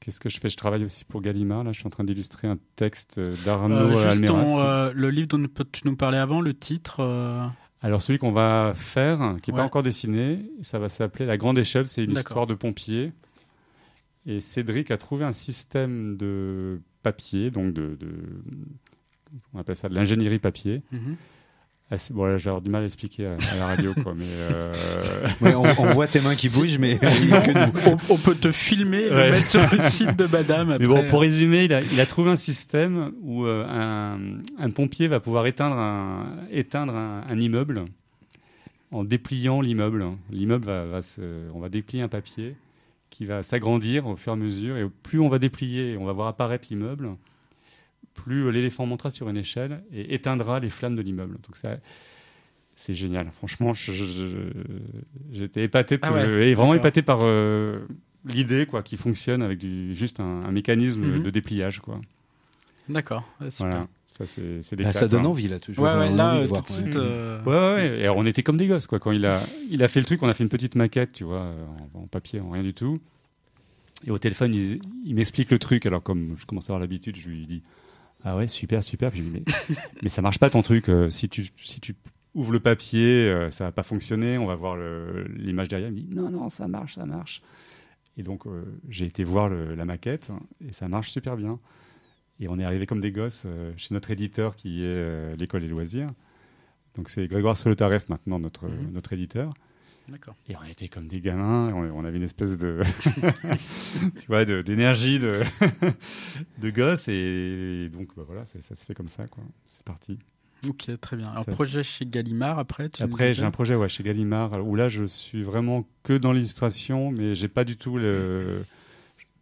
qu'est-ce que je fais? Je travaille aussi pour Gallimard. Là, je suis en train d'illustrer un texte euh, d'Arnaud Euh, Almeras. ton, le livre dont tu nous parlais avant, le titre. Alors celui qu'on va faire, qui n'est Ouais. pas encore dessiné, ça va s'appeler La Grande Échelle, c'est une histoire de pompiers. Et Cédric a trouvé un système de papier, donc de, de- on appelle ça de l'ingénierie papier, mhm. Ah, bon, là, avoir du mal à expliquer à, à la radio, quoi. Mais euh, *laughs* Ouais, on, on voit tes mains qui *laughs* bougent, mais *laughs* que on, on peut te filmer et Ouais. le mettre sur le site de Madame. Après. Mais bon, pour résumer, il a, il a trouvé un système où euh, un, un pompier va pouvoir éteindre un, éteindre un, un immeuble en dépliant l'immeuble. L'immeuble va, va se, on va déplier un papier qui va s'agrandir au fur et à mesure, et plus on va déplier, on va voir apparaître l'immeuble, plus l'éléphant montera sur une échelle et éteindra les flammes de l'immeuble. Donc ça, c'est génial. Franchement, j'étais épaté, Ah ouais, et vraiment d'accord. épaté par euh, l'idée, quoi, qui fonctionne avec du, juste un, un mécanisme Mhm. de dépliage, quoi. D'accord. ouais, super. Voilà. Ça, c'est, c'est des Là, claques, ça donne envie, là, toujours. Ouais, ouais, envie là, de tout voir, de suite. ouais. euh, Ouais, ouais. Et alors, on était comme des gosses, quoi. Quand il a, il a fait le truc, on a fait une petite maquette, tu vois, euh, en, en papier, en rien du tout. Et au téléphone, il, il m'explique le truc. Alors, comme je commence à avoir l'habitude, je lui dis Ah ouais, super, super. Puis je lui dis Mais, *laughs* mais ça marche pas ton truc. euh, si, tu, si tu ouvres le papier, euh, ça va pas fonctionner. On va voir l'image derrière. Il me dit Non, non, ça marche, ça marche. Et donc, euh, j'ai été voir le- la maquette et ça marche super bien. Et on est arrivé comme des gosses euh, chez notre éditeur qui est l'école des loisirs. Donc c'est Grégoire Solotareff maintenant notre, Mhm. notre éditeur. D'accord. Et on était comme des gamins, on, on avait une espèce de, *laughs* tu vois, de- d'énergie de, *laughs* de gosse et donc bah, voilà, ça, se fait comme ça quoi. C'est parti. Ok, très bien. Un Ça- projet chez Gallimard après. Tu Après j'ai un projet ouais, chez Gallimard où là je suis vraiment que dans l'illustration, mais j'ai pas du tout le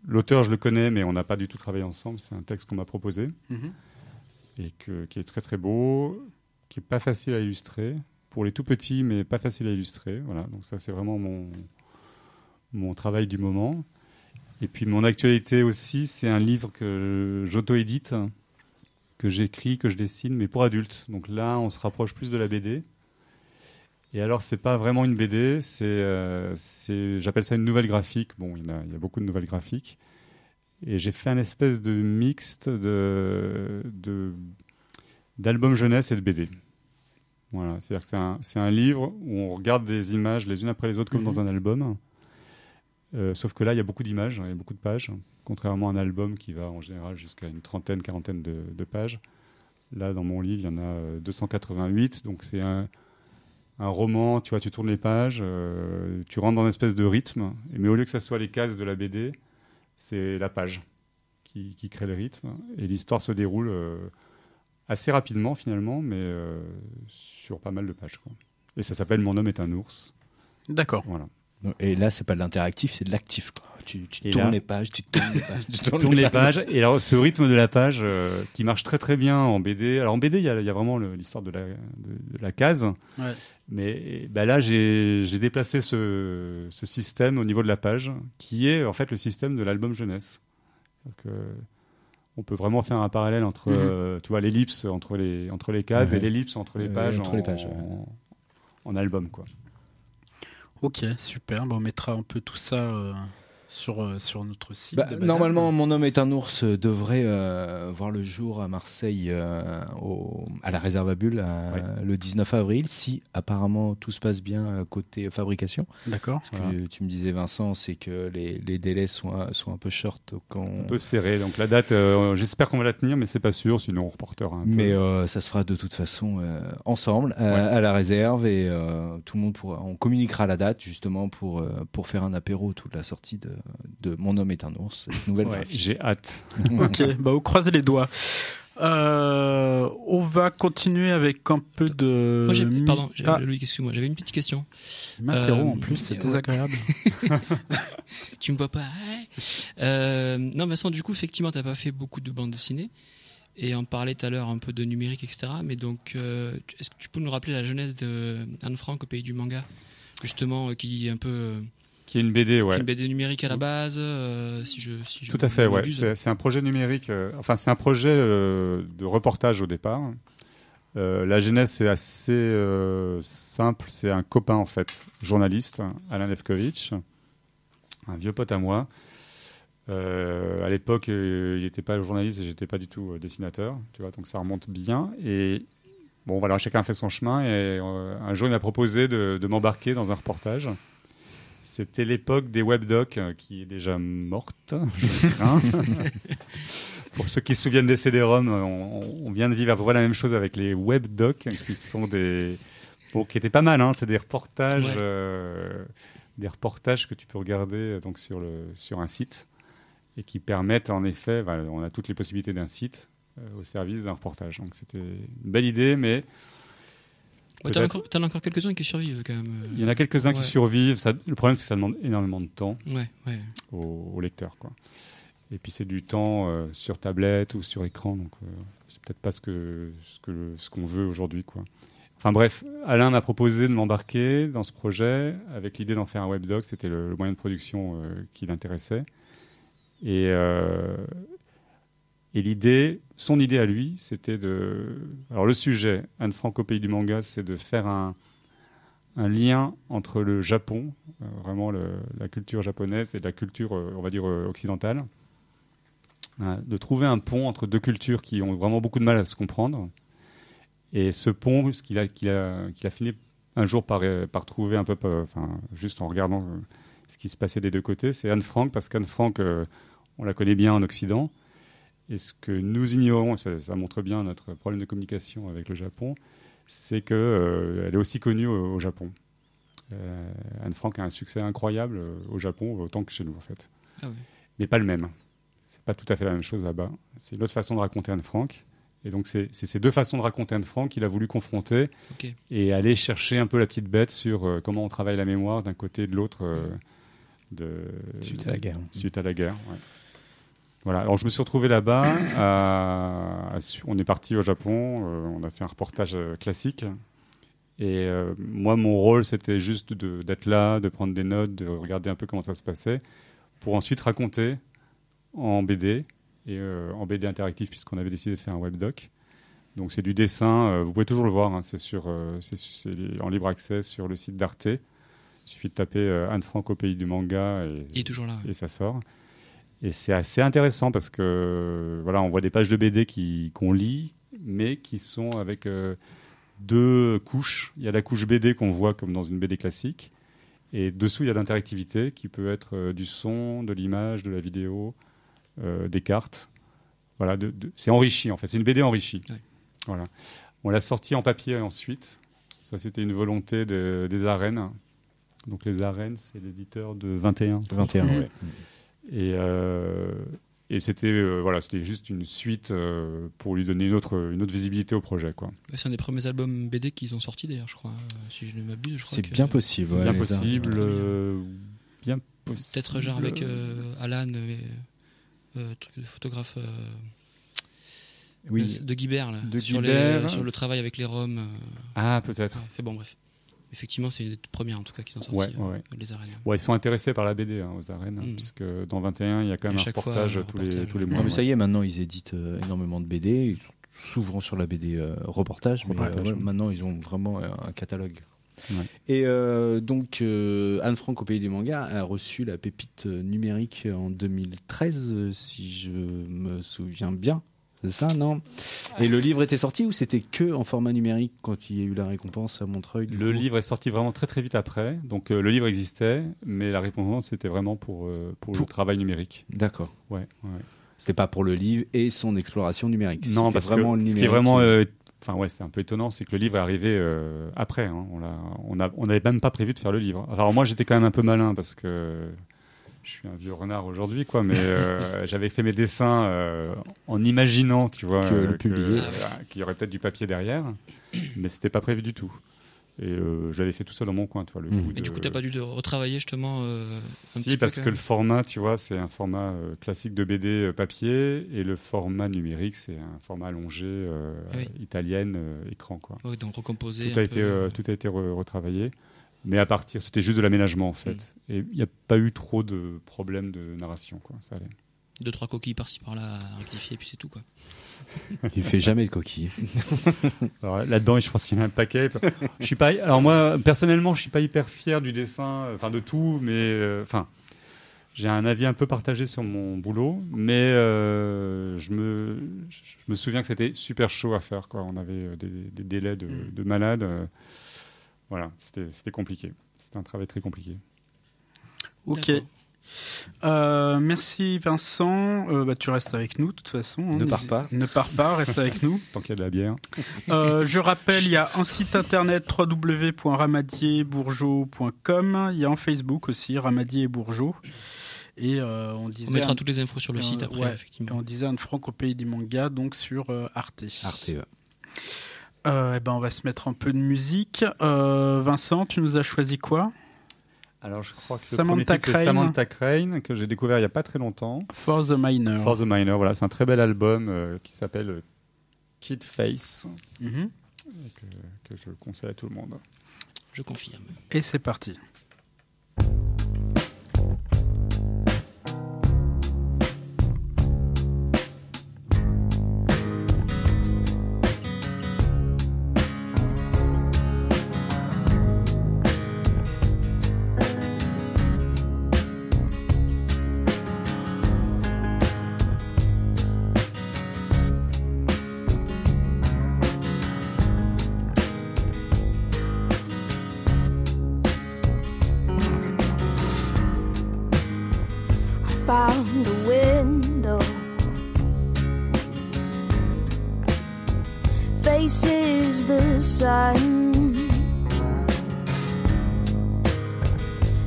l'auteur je le connais, mais on n'a pas du tout travaillé ensemble. C'est un texte qu'on m'a proposé Mhm. et que, qui est très très beau, qui est pas facile à illustrer pour les tout petits, mais pas facile à illustrer. Voilà, donc ça c'est vraiment mon mon travail du moment. Et puis mon actualité aussi, c'est un livre que j'auto-édite, que j'écris, que je dessine, mais pour adultes. Donc là, on se rapproche plus de la BD. Et alors, c'est pas vraiment une BD, euh, c'est, j'appelle ça une nouvelle graphique. Bon, il y, a, beaucoup de nouvelles graphiques. Et j'ai fait un espèce de mixte de, jeunesse et de BD. Voilà, c'est-à-dire que c'est un, livre où on regarde des images les unes après les autres comme Mhm. dans un album. Euh, sauf que là, il y a beaucoup d'images, il y a beaucoup de pages, contrairement à un album qui va en général jusqu'à une trentaine, quarantaine de, de pages. Là, dans mon livre, il y en a euh, 288, donc c'est un, un roman, tu vois, tu tournes les pages, euh, tu rentres dans une espèce de rythme, mais au lieu que ça soit les cases de la BD, c'est la page qui, qui crée le rythme, et l'histoire se déroule euh, assez rapidement finalement, mais euh, sur pas mal de pages. quoi. Et ça s'appelle Mon homme est un ours. D'accord. Voilà. Et là, c'est pas de l'interactif, c'est de l'actif. quoi. Tu, tu tournes là- les pages, tu tournes les pages, *laughs* tu tourne les pages. Et alors, ce rythme de la page euh, qui marche très très bien en BD. Alors, en BD, il y a, il y a vraiment le- l'histoire de la, de, de la case. Ouais. Mais bah là, j'ai j'ai déplacé ce, ce système au niveau de la page, qui est en fait le système de l'album jeunesse. Donc, euh, on peut vraiment faire un parallèle entre, Mhm. euh, tu vois, l'ellipse entre les, entre les cases Ouais. et l'ellipse entre les Euh, pages, entre en, les pages, ouais. en, en album, quoi. Ok, super. Bon, on mettra un peu tout ça euh, sur, euh, sur notre site. Bah, de normalement, mon homme est un ours euh, devrait euh, voir le jour à Marseille euh, au- à la réserve à Bulle euh, le 19 avril, si apparemment tout se passe bien côté fabrication. D'accord. Ce que tu me disais, Vincent, c'est que les, les délais sont, un- sont un peu short. Quand... Un peu serré. Donc, la date, euh, j'espère qu'on va la tenir, mais c'est pas sûr, sinon on reportera un peu. Mais euh, ça se fera de toute façon euh, ensemble euh, Ouais. à la réserve et euh, tout le monde pourra. On communiquera la date justement pour euh, pour faire un apéro toute la sortie de, de Mon homme est un ours, nouvelle Ouais, j'ai hâte. *laughs* Ok, bah, on croise les doigts. Euh, on va continuer avec un peu de. Moi, pardon, Ah, Louis, excuse-moi, j'avais une petite question. m'interrompt en Euh, plus, c'est ouais. désagréable. *laughs* Tu me vois pas euh, Non, Vincent, du coup, effectivement, t'as pas fait beaucoup de bandes dessinées. Et on parlait tout à l'heure un peu de numérique, etc. Mais donc, euh, est-ce que tu peux nous rappeler la jeunesse de Anne Frank au pays du manga Justement, euh, qui est un peu. Qui est une BD, qui est ouais. une BD numérique à la base, euh, si je. Si je Tout à fait, ouais. C'est c'est un projet numérique. euh, enfin, c'est un projet euh, de reportage au départ. La genèse est assez simple. C'est un copain, en fait, journaliste, Alain Levkovitch, un vieux pote à moi. À l'époque, il n'était pas journaliste et j'étais pas du tout dessinateur. Tu vois, donc ça remonte bien. Et bon, voilà, chacun fait son chemin. Et un jour, il m'a proposé de, de m'embarquer dans un reportage. C'était l'époque des webdocs euh, qui est déjà morte, je crains. *laughs* Pour ceux qui se souviennent des CD-ROM, on, on vient de vivre à peu près la même chose avec les webdocs, qui sont des, bon, qui étaient pas mal. Hein, c'est des reportages, Ouais. euh, des reportages que tu peux regarder euh, donc sur le sur un site et qui permettent en effet, on a toutes les possibilités d'un site euh, au service d'un reportage. Donc c'était une belle idée, mais Ouais, T'en as Peut-être. encore, t'en as encore quelques-uns qui survivent quand même. euh. il y en a quelques-uns qui survivent. Ça, le problème, c'est que ça demande énormément de temps. Ouais, ouais. au, au lecteur. Quoi. Et puis c'est du temps euh, sur tablette ou sur écran, donc euh, c'est peut-être pas ce que ce que le- ce qu'on veut aujourd'hui. Quoi. Enfin bref, Alain m'a proposé de m'embarquer dans ce projet avec l'idée d'en faire un webdoc. C'était le, le moyen de production euh, qui l'intéressait. Et, et l'idée, son idée à lui, c'était de. Alors le sujet, Anne Frank au pays du manga, c'est de faire un, lien entre le Japon, euh, vraiment la culture japonaise et la culture, euh, on va dire, euh, occidentale. Euh, de trouver un pont entre deux cultures qui ont vraiment beaucoup de mal à se comprendre. Et ce pont, ce qu'il a, a, fini un jour par, par trouver un peu, enfin, juste en regardant ce qui se passait des deux côtés, c'est Anne Frank, parce qu'Anne Frank, on la connaît bien en Occident. Et ce que nous ignorons, ça, ça montre bien notre problème de communication avec le Japon, c'est qu'elle est aussi connue au, au Japon. Euh, Anne Frank a un succès incroyable euh, au Japon, autant que chez nous en fait. Ah ouais. Mais pas le même. C'est pas tout à fait la même chose là-bas. C'est une autre façon de raconter Anne Frank. Et donc c'est ces deux façons de raconter Anne Frank qu'il a voulu confronter et aller chercher un peu la petite bête sur euh, comment on travaille la mémoire d'un côté et de l'autre euh, de Suite à la guerre. Suite à la guerre. ouais. Voilà. Alors je me suis retrouvé là-bas. *coughs* à- on est parti au Japon. euh, on a fait un reportage euh, classique. Et euh, moi, mon rôle, c'était juste d'être là, de prendre des notes, de regarder un peu comment ça se passait, pour ensuite raconter en BD et euh, en BD interactif, puisqu'on avait décidé de faire un webdoc. Donc c'est du dessin. vous pouvez toujours le voir. hein, c'est sur, c'est en libre accès sur le site d'Arte. Il suffit de taper Anne Frank au pays du manga et, Il est toujours là. ouais. et ça sort. Et c'est assez intéressant parce que voilà, on voit des pages de BD qui qu'on lit, mais qui sont avec euh, deux couches. Il y a la couche BD qu'on voit comme dans une BD classique, et dessous il y a l'interactivité qui peut être euh, du son, de l'image, de la vidéo, euh, des cartes. Voilà, de- de- c'est enrichi en fait. C'est une BD enrichie. Ouais. Voilà. On l'a sorti en papier ensuite. Ça, c'était une volonté de- des arènes. Donc les arènes, c'est l'éditeur de 21. 21, Mhm. Et, euh, et c'était euh, voilà, c'était juste une suite euh, pour lui donner une autre, une autre visibilité au projet. Quoi. Ouais, C'est un des premiers albums BD qu'ils ont sorti d'ailleurs, je crois. Si je ne m'abuse, je crois C'est que- bien possible. C'est ouais, bien possible. euh, bien possible. Peut-être genre avec euh, Alan, euh, euh, truc de photographe euh, Oui. de Guibert, là, De sur, Guibert. les- sur le travail avec les Roms. Ah, peut-être. ouais, fait bon, bref. Effectivement, c'est une des premières en tout cas qu'ils ont sorti, Ouais, euh, ouais. les arènes. Ouais, ils sont intéressés par la BD hein, aux arènes, Mm. puisque dans 21, il y a quand même un fois, reportage un tous, les, reportage, tous les mois. Non, mais ouais. ça y est, maintenant ils éditent euh, énormément de BD, ils sont souvent sur la BD euh, reportage, mais Reportage, euh, ouais, ouais. maintenant ils ont vraiment euh, un catalogue. Ouais. Et euh, donc euh, Anne Frank au pays du manga a reçu la pépite numérique en 2013, euh, si je me souviens bien. C'est ça, non Et le livre était sorti ou c'était que en format numérique quand il y a eu la récompense à Montreuil Le livre est sorti vraiment très très vite après. Donc euh, le livre existait, mais la récompense c'était vraiment pour, euh, pour, le travail numérique. D'accord. Ouais, ouais. C'était pas pour le livre et son exploration numérique. Non, parce vraiment que le ce qui est vraiment, euh, enfin ouais, c'est un peu étonnant, c'est que le livre est arrivé euh, après. hein. On l'a, on a, on n'avait même pas prévu de faire le livre. Alors moi, j'étais quand même un peu malin parce que je suis un vieux renard aujourd'hui, quoi. Mais euh, *laughs* j'avais fait mes dessins euh, en imaginant, tu vois, Que le euh, publier. euh, qu'il y aurait peut-être du papier derrière, mais c'était pas prévu du tout. Et euh, je l'avais fait tout seul dans mon coin, tu vois. Le coup Et du coup, t'as pas dû de retravailler justement euh, un si, petit parce que le même format, tu vois, c'est un format euh, classique de BD papier, et le format numérique, c'est un format allongé euh, Ah oui. italienne euh, écran, quoi. Ouais, donc recomposer. Tout un a été, peu, euh, tout a été re- retravaillé, mais à partir, c'était juste de l'aménagement en fait, Mm. et il n'y a pas eu trop de problèmes de narration, quoi. Ça allait. Deux, trois coquilles par-ci par-là à rectifier, et puis c'est tout quoi. *laughs* Il fait jamais de coquilles. *laughs* Alors là-dedans, je pense qu'il y en a un paquet. je suis pas. Alors moi, personnellement, je suis pas hyper fier du dessin, enfin de tout, mais euh, enfin, j'ai un avis un peu partagé sur mon boulot, mais euh, je me, je me souviens que c'était super chaud à faire. Quoi. On avait euh, des, des délais de, de malade. Voilà, c'était compliqué. C'était un travail très compliqué. Ok. Euh, merci Vincent. Euh, bah, tu restes avec nous de toute façon. hein. Ne pars pas. Ne pars pas, reste avec nous. *laughs* Tant qu'il y a de la bière. Euh, je rappelle, il y a un site internet www.ramadierbourgeot.com. Il y a un Facebook aussi, Ramadier et Bourgeot. Et euh, on disait, On mettra un- toutes les infos sur le site après, ouais. effectivement. on disait Anne Frank au pays des mangas, donc sur euh, Arte. Arte, ouais. Euh, eh ben, on va se mettre un peu de musique. Euh, Vincent, tu nous as choisi quoi? Alors, je crois que Samantha c'est Crane. Samantha Crane, que j'ai découvert il n'y a pas très longtemps. For the Minor. For the Minor, voilà, c'est un très bel album euh, qui s'appelle euh, Kid Face, Mhm. que, que je conseille à tout le monde. Je confirme. Et c'est parti. Faces the sun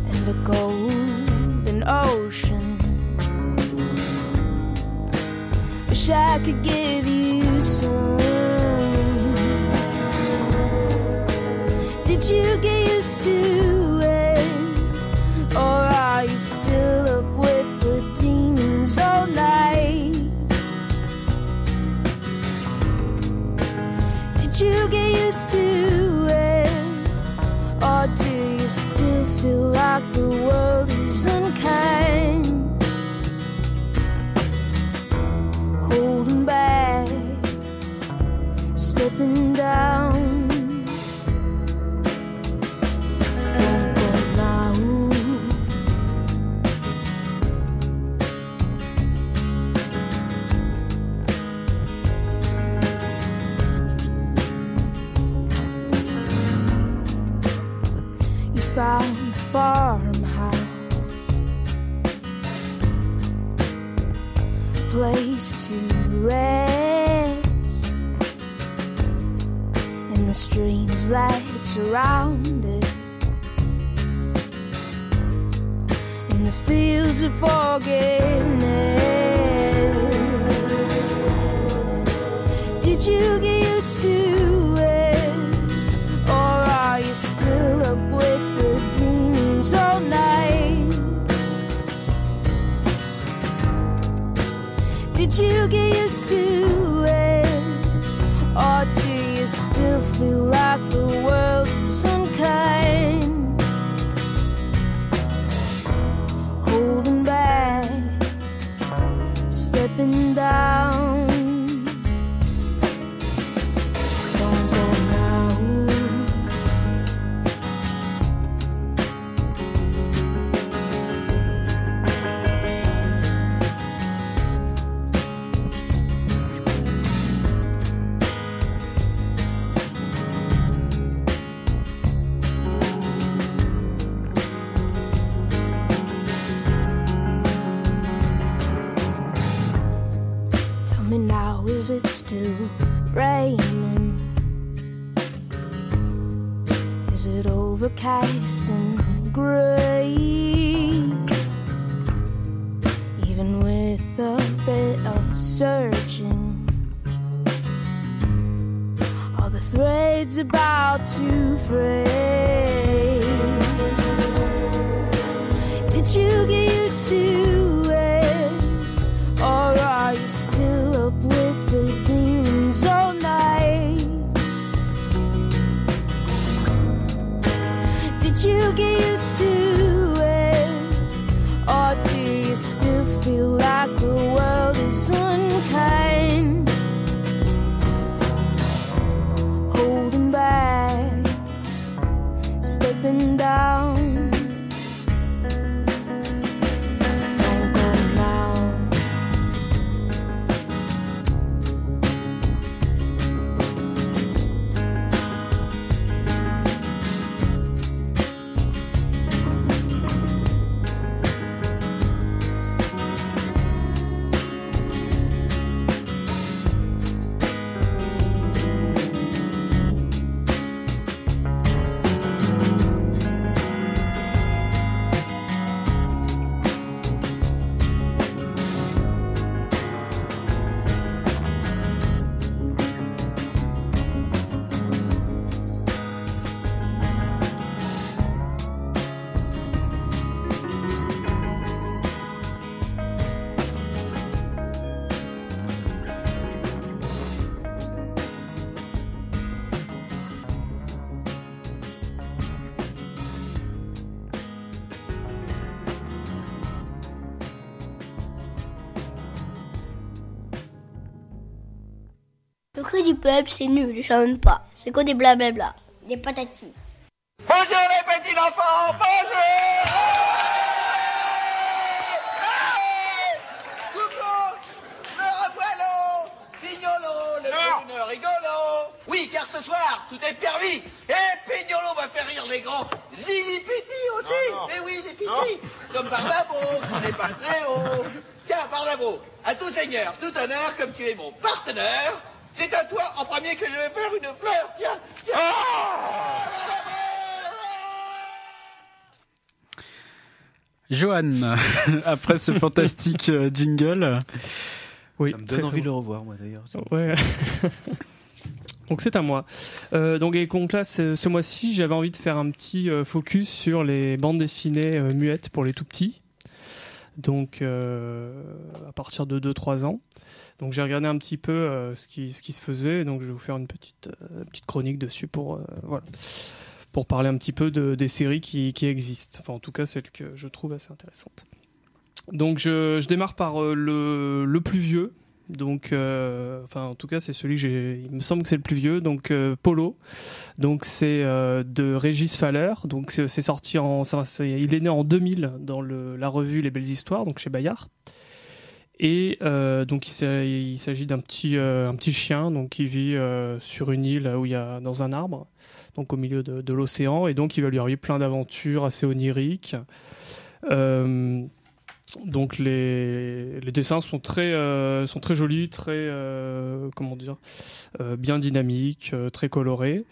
and the golden ocean. Wish I could give that surround it, and the fields of forgiveness. Did you get threads about to fray? Did you get used to peuple, c'est nul, j'aime pas. C'est que des blablabla, des patatis. Bonjour les petits enfants, bonjour. Coucou Me revoilà Pignolo, le clown rigolo. Oui, car ce soir, tout est permis. Et Pignolo va faire rire les grands. Zili aussi. Mais oui, les Piti. Comme Bardabo, qui n'est pas très haut. Tiens, Bardabo, à tout seigneur, tout honneur, comme tu es mon partenaire, c'est à toi en premier que je vais faire une fleur, tiens, tiens Johan, *laughs* après ce fantastique euh, jingle, Oui, Ça me donne envie de le revoir, moi d'ailleurs. Ouais. *laughs* donc c'est à moi. Euh, donc, et donc là, ce, mois-ci, j'avais envie de faire un petit euh, focus sur les bandes dessinées euh, muettes pour les tout petits. Donc euh, à partir de 2-3 ans. Donc j'ai regardé un petit peu euh, ce, qui, ce qui se faisait. Donc je vais vous faire une petite, euh, petite chronique dessus pour, voilà, pour parler un petit peu de, des séries qui, qui existent. Enfin en tout cas celles que je trouve assez intéressantes. Donc je, je démarre par le, le plus vieux, donc, euh, enfin, en tout cas, c'est celui que j'ai. Il me semble que c'est le plus vieux. Donc, euh, Polo. Donc, c'est euh, de Régis Faller. Donc, c'est sorti en. ça, c'est- il est né en 2000 dans le, la revue Les Belles Histoires, donc chez Bayard. Et donc, il s'a- il s'agit d'un petit, un petit chien, donc qui vit sur une île où il y a dans un arbre, donc au milieu de, de l'océan, et donc il va lui arriver plein d'aventures assez oniriques. Euh, donc les, les dessins sont très, euh, sont très jolis, très euh, comment dire, euh, bien dynamiques, euh, très colorés.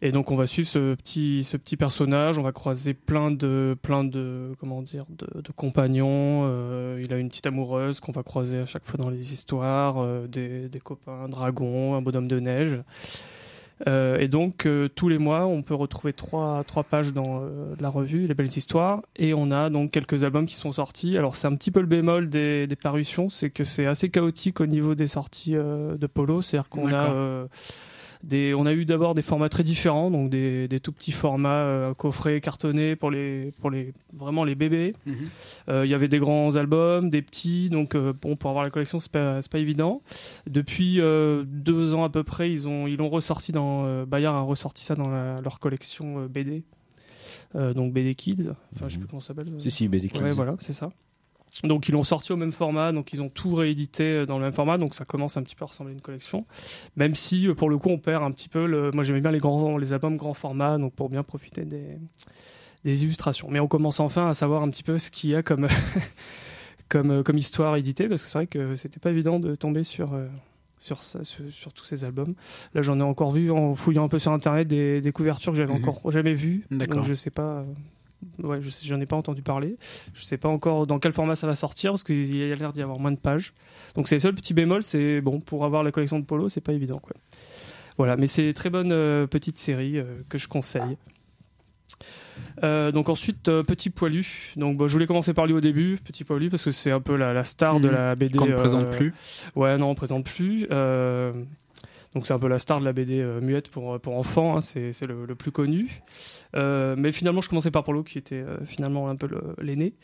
Et donc on va suivre ce petit, ce petit personnage, on va croiser plein de, plein de, comment dire, de, de compagnons. il a une petite amoureuse qu'on va croiser à chaque fois dans les histoires, des, des copains, un dragon, un bonhomme de neige. Euh, et donc euh, tous les mois, on peut retrouver trois, trois pages dans euh, la revue, les belles histoires, et on a donc quelques albums qui sont sortis. Alors c'est un petit peu le bémol des, des parutions, c'est que c'est assez chaotique au niveau des sorties euh, de Polo, c'est-à-dire qu'on a euh, des, on a eu d'abord des formats très différents, donc des, des tout petits formats euh, coffrets cartonnés pour les, pour les vraiment les bébés. Mhm. Euh, Il y avait des grands albums, des petits, donc euh, bon pour avoir la collection c'est pas pas évident. Depuis deux ans à peu près, ils ont ils l'ont ressorti dans Bayard a ressorti ça dans la- leur collection BD, donc BD Kids. Enfin je sais plus comment ça s'appelle. Si, si, BD Kids. Ouais, voilà, c'est ça. Donc ils l'ont sorti au même format, donc ils ont tout réédité euh, dans le même format, donc ça commence un petit peu à ressembler à une collection. Même si euh, pour le coup on perd un petit peu le. Moi j'aimais bien les grands, les albums grand format, donc pour bien profiter des, des illustrations. Mais on commence enfin à savoir un petit peu ce qu'il y a comme *laughs* comme euh, comme histoire éditée, parce que c'est vrai que c'était pas évident de tomber sur. sur, ça- sur, tous ces albums. Là, j'en ai encore vu en fouillant un peu sur internet des, des couvertures que j'avais Mhm. encore jamais vues. D'accord. Donc, je sais pas. Ouais, je sais, j'en ai pas entendu parler. Je sais pas encore dans quel format ça va sortir parce qu'il y a l'air d'y avoir moins de pages. Donc c'est le seul petit bémol, c'est bon pour avoir la collection de Polo, c'est pas évident quoi. Voilà, mais c'est une très bonne euh, petite série euh, que je conseille. Euh, donc ensuite Petit Poilu. Donc bon, je voulais commencer par lui au début, Petit Poilu parce que c'est un peu la, la star de Mhm. la BD. qu'on ne présente plus. Ouais, non, on présente plus. Euh, donc c'est un peu la star de la BD euh, muette pour, pour enfants, hein, c'est c'est le, le plus connu. Euh, mais finalement, je commençais par Polo, qui était euh, finalement un peu l'aîné.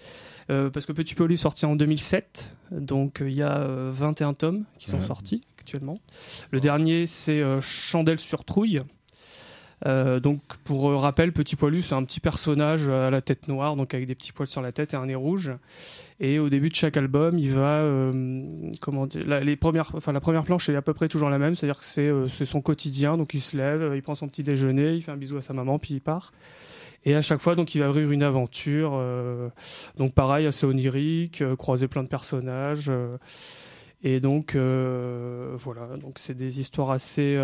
Euh, parce que Petit Polo est sorti en 2007, donc euh, il y a euh, 21 tomes qui sont Ouais. sortis actuellement. Le dernier, c'est euh, Chandelle sur trouille. Euh, donc pour euh, rappel, Petit Poilu, c'est un petit personnage à la tête noire, donc avec des petits poils sur la tête et un nez rouge. Et au début de chaque album, il va, euh, comment dire, la, les premières, enfin la première planche est à peu près toujours la même, c'est-à-dire que c'est son quotidien, donc il se lève, il prend son petit déjeuner, il fait un bisou à sa maman, puis il part. Et à chaque fois, donc il va vivre une aventure, donc pareil, assez onirique, croiser plein de personnages. et donc voilà, donc c'est des histoires assez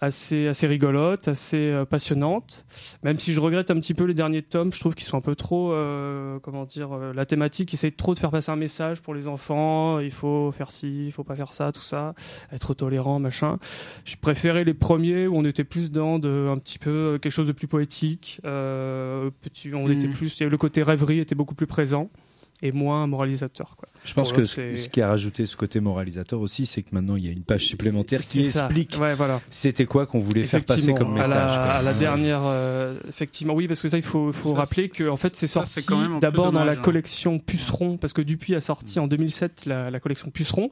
assez assez rigolotes, assez euh, passionnantes. Même si je regrette un petit peu les derniers tomes, je trouve qu'ils sont un peu trop euh, comment dire euh, la thématique essaye trop de faire passer un message pour les enfants, il faut faire ci, il faut pas faire ça, tout ça, être tolérant, machin. Je préférais les premiers où on était plus dans de, un petit peu quelque chose de plus poétique, euh, petit, on était plus le côté rêverie était beaucoup plus présent et moins moralisateur quoi. Je pense que ce, ce qui a rajouté ce côté moralisateur aussi, c'est que maintenant il y a une page supplémentaire qui ça. explique Ouais, voilà. c'était quoi qu'on voulait faire passer comme message. À la, quoi. à la Ouais. dernière, euh, effectivement, oui, parce que ça, il faut, faut Ça, rappeler que en fait, c'est sorti d'abord dans la hein. collection Puceron, parce que Dupuis a sorti en 2007 la, la collection Puceron.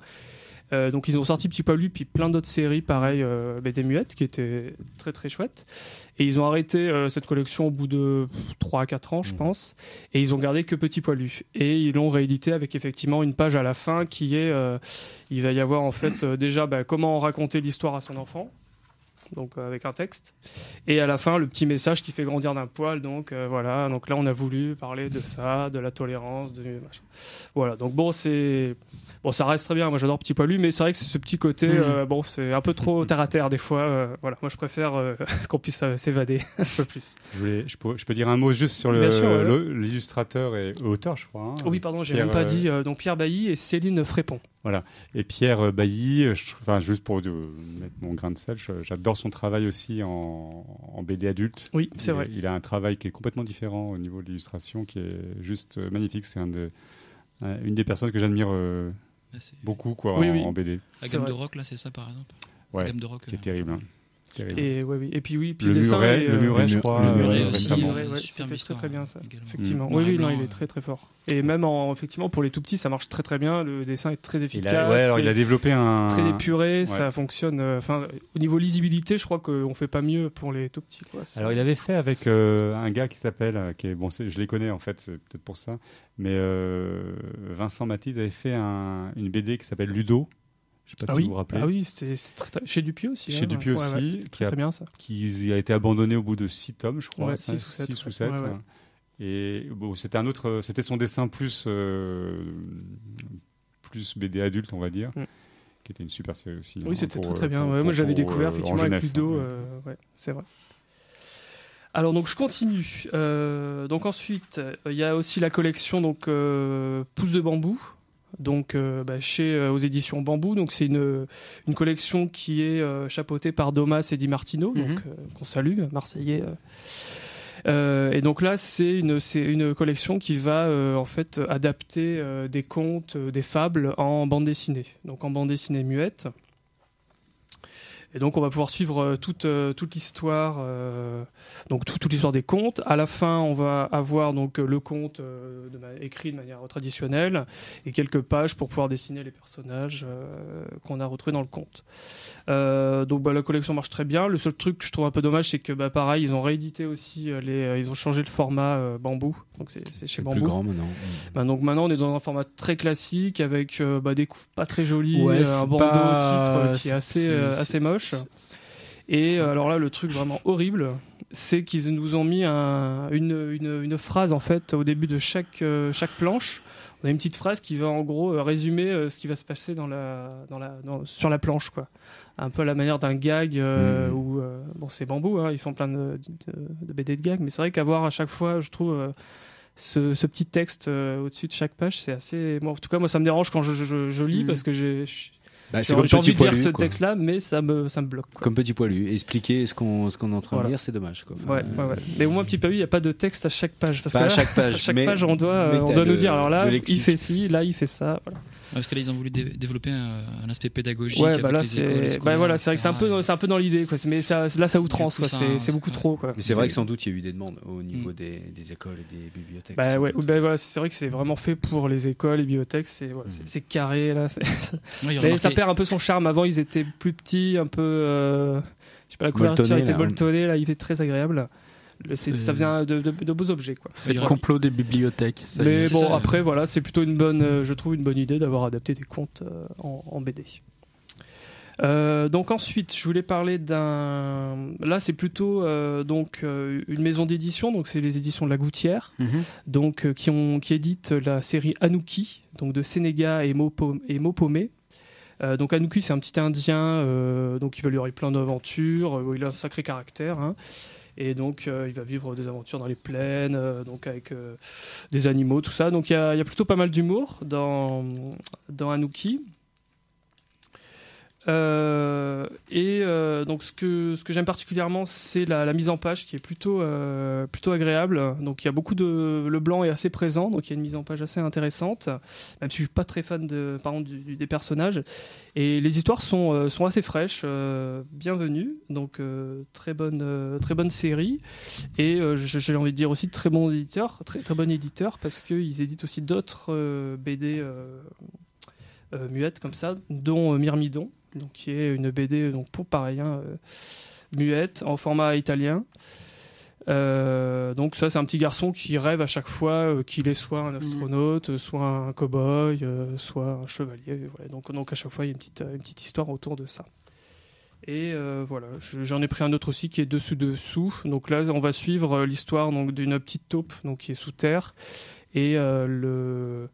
Euh, donc ils ont sorti Petit Poilu puis plein d'autres séries pareil euh, BD muettes qui étaient très très chouettes. Et ils ont arrêté euh, cette collection au bout de 3 à 4 ans je Mhm. pense. Et ils ont gardé que Petit Poilu. Et ils l'ont réédité avec effectivement une page à la fin qui est, euh, il va y avoir en fait euh, déjà bah, comment raconter l'histoire à son enfant. Donc euh, avec un texte et à la fin le petit message qui fait grandir d'un poil donc euh, voilà donc là on a voulu parler de ça de la tolérance de machin. voilà donc bon c'est bon ça reste très bien moi j'adore petit poilu mais c'est vrai que ce petit côté Mhm. euh, bon c'est un peu trop terre à terre des fois euh, voilà moi je préfère euh, *laughs* qu'on puisse s'évader *laughs* un peu plus Je, voulais- je, peux, je peux dire un mot juste sur l'illustrateur et auteur, je crois. hein. oui pardon j'ai même pas dit donc Pierre Bailly et Céline Frépon Et Pierre Bailly, je- enfin, juste pour mettre mon grain de sel, j'adore son travail aussi en, en BD adulte. oui c'est vrai Il a un travail qui est complètement différent au niveau de l'illustration, qui est juste magnifique. C'est un de, un- une des personnes que j'admire euh, beaucoup quoi, Oui, en, oui. en BD. La gamme de rock, là, c'est ça par exemple Ouais, La gamme de rock. qui est euh, terrible. hein. Terrible. et ouais, oui et puis oui puis le, dessin muret, et, le euh, muret, le je mu- crois, le euh, muret aussi, c'était très très bien ça. également. Effectivement. Noir Oui, et oui, non, il est euh, très très fort. Et même en, effectivement pour les tout petits, ça marche très très bien. Le dessin est très Il efficace. a, ouais, alors il a développé un. très épuré, ouais. ça fonctionne. euh, Enfin, au niveau lisibilité, je crois qu'on fait pas mieux pour les tout petits. Quoi. Alors il avait fait avec euh, un gars qui s'appelle, euh, qui est bon, c'est- je les connais en fait, c'est peut-être pour ça, mais euh, Vincent Matisse avait fait un- une BD qui s'appelle Ludo. Je sais pas ah si oui, vous vous rappelez. ah oui, c'était c'était très, très- chez Dupuis aussi. Chez hein. Ouais, aussi, c'était qui très, a- très bien ça. qui a été abandonné au bout de six tomes, je crois, Ouais, cinq- six ou sept, six ou ouais. sept. Ouais, ouais. hein. Et bon, c'était un autre, c'était son dessin plus euh, plus BD adulte, on va dire, Mm. qui était une super série aussi. hein, Oui, c'était pour, très très euh, bien. pour- Ouais, moi, j'avais découvert euh, effectivement en avec Ludo. hein. ouais, c'est vrai. Alors donc je continue. Euh, donc ensuite, il y a aussi la collection donc euh, Pouce de bambou. Donc euh, bah, chez euh, aux éditions Bambou. Donc c'est une une collection qui est euh, chapeautée par Domas et Di Martino, Mhm. donc euh, qu'on salue, marseillais. et donc là, c'est une, c'est une collection qui va en fait adapter des contes, des fables en bande dessinée. Donc en bande dessinée muette. Et donc on va pouvoir suivre euh, toute, euh, toute l'histoire, euh, donc tout- toute l'histoire des contes. À la fin, on va avoir donc le conte euh, de écrit de manière traditionnelle et quelques pages pour pouvoir dessiner les personnages euh, qu'on a retrouvés dans le conte. Donc bah, la collection marche très bien. Le seul truc que je trouve un peu dommage, c'est que bah, pareil, ils ont réédité aussi les, ils ont changé le format bambou. Donc c'est c'est chez Bambou. plus grand maintenant. Bah, donc maintenant on est dans un format très classique avec bah, des coups pas très jolis, Ouais, un bandeau pas- titre qui est assez, c'est- assez moche. Et euh, alors là le truc vraiment horrible, c'est qu'ils nous ont mis un- une, une, une phrase en fait au début de chaque, euh, chaque planche. On a une petite phrase qui va en gros euh, résumer euh, ce qui va se passer dans la, dans la, dans- sur la planche quoi. Un peu à la manière d'un gag Mhm. où bon c'est bambou, hein, ils font plein de, de, de BD de gags, mais c'est vrai qu'avoir à chaque fois, je trouve ce, ce petit texte au-dessus de chaque page, c'est assez. Moi, en tout cas, moi, ça me dérange quand je, je, je lis Mhm. parce que j'ai- Bah, c'est j'ai comme envie petit de lire poilu. ce texte-là, mais ça me, ça me bloque. quoi. Comme petit poilu. Expliquer ce qu'on qu'on est en train Voilà. de lire, c'est dommage. Quoi. Enfin, Ouais, ouais, ouais. Mais au moins, petit peu, il n'y a pas de texte à chaque page. Parce Pas que *laughs* à chaque page, à chaque page, on doit, euh, on doit nous dire. Alors là, il fait ci, là, il fait ça. Voilà. Parce que là, ils ont voulu dé- développer un, un aspect pédagogique. Ouais, bah là, c'est, bah voilà, c'est vrai que c'est un peu, c'est un peu dans l'idée, quoi. Mais ça, là, ça outrance, C'est, beaucoup trop, quoi. Mais c'est vrai que sans doute il y a eu des demandes au niveau des, des écoles et des bibliothèques. Bah ouais, bah voilà, c'est vrai que c'est vraiment fait pour les écoles, les bibliothèques. C'est, voilà, c'est carré là. Ouais, Mais remarqué- ça perd un peu son charme. Avant, ils étaient plus petits, un peu. euh, je sais pas, la couverture était là. molletonnée, là, il est très agréable. Ça vient de, de- de beaux objets, quoi. C'est le complot des bibliothèques. ça y est. Mais bon, ça, après, voilà, c'est plutôt une bonne. euh, je trouve une bonne idée d'avoir adapté des contes euh, en, en BD. Euh, donc ensuite, je voulais parler d'un. Là, c'est plutôt euh, donc euh, une maison d'édition. Donc c'est les éditions de la Gouttière Mhm. donc euh, qui ont qui édite la série Anouki, donc de Sénéga et Mopo- et Mopomé. Euh, donc Anouki, c'est un petit Indien, euh, donc il va lui avoir plein d'aventures. euh, il a un sacré caractère. hein. Et donc, euh, il va vivre des aventures dans les plaines, euh, donc avec euh, des animaux, tout ça. Donc, il y a, plutôt pas mal d'humour dans, dans Anouki. Euh, et euh, donc, ce que, ce que j'aime particulièrement, c'est la, mise en page qui est plutôt, euh, plutôt agréable. Donc, il y a beaucoup de. Le blanc est assez présent, donc il y a une mise en page assez intéressante. Même si je suis pas très fan de, par des personnages. Et les histoires sont, sont assez fraîches, bienvenues. Donc, très, bonne, très bonne série. Et j'ai envie de dire aussi très bon éditeur, très, très bon éditeur, parce qu'ils éditent aussi d'autres BD. muettes comme ça, dont Myrmidon, donc qui est une BD donc pour pareil hein, euh, muette en format italien. Euh, donc ça c'est un petit garçon qui rêve à chaque fois euh, qu'il est soit un astronaute, euh, soit un cow-boy, euh, soit un chevalier. Voilà. Donc, donc à chaque fois il y a une petite, une petite histoire autour de ça. Et voilà, je- j'en ai pris un autre aussi qui est dessus dessous. Donc là on va suivre l'histoire donc d'une petite taupe donc qui est sous terre et le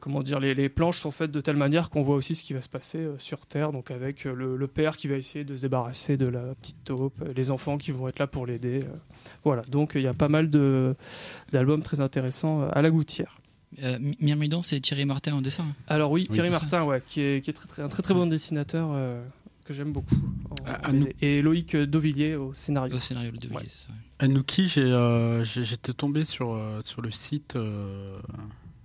comment dire les, les planches sont faites de telle manière qu'on voit aussi ce qui va se passer euh, sur terre donc avec euh, le, le père qui va essayer de se débarrasser de la petite taupe, euh, les enfants qui vont être là pour l'aider. euh. Voilà, donc il y a pas mal d'albums très intéressants euh, à la gouttière. Euh, Mi- Myrmidon, c'est Thierry Martin en dessin. Alors oui, Thierry ça. Martin, ouais, qui est, qui est très, très- un très très bon dessinateur euh, que j'aime beaucoup. en- en. Et Loïc Dovillier au scénario. Au scénario de Ouais. c'est vrai. Anuki, j'ai, euh, j'ai- j'étais tombé sur, euh, sur le site euh,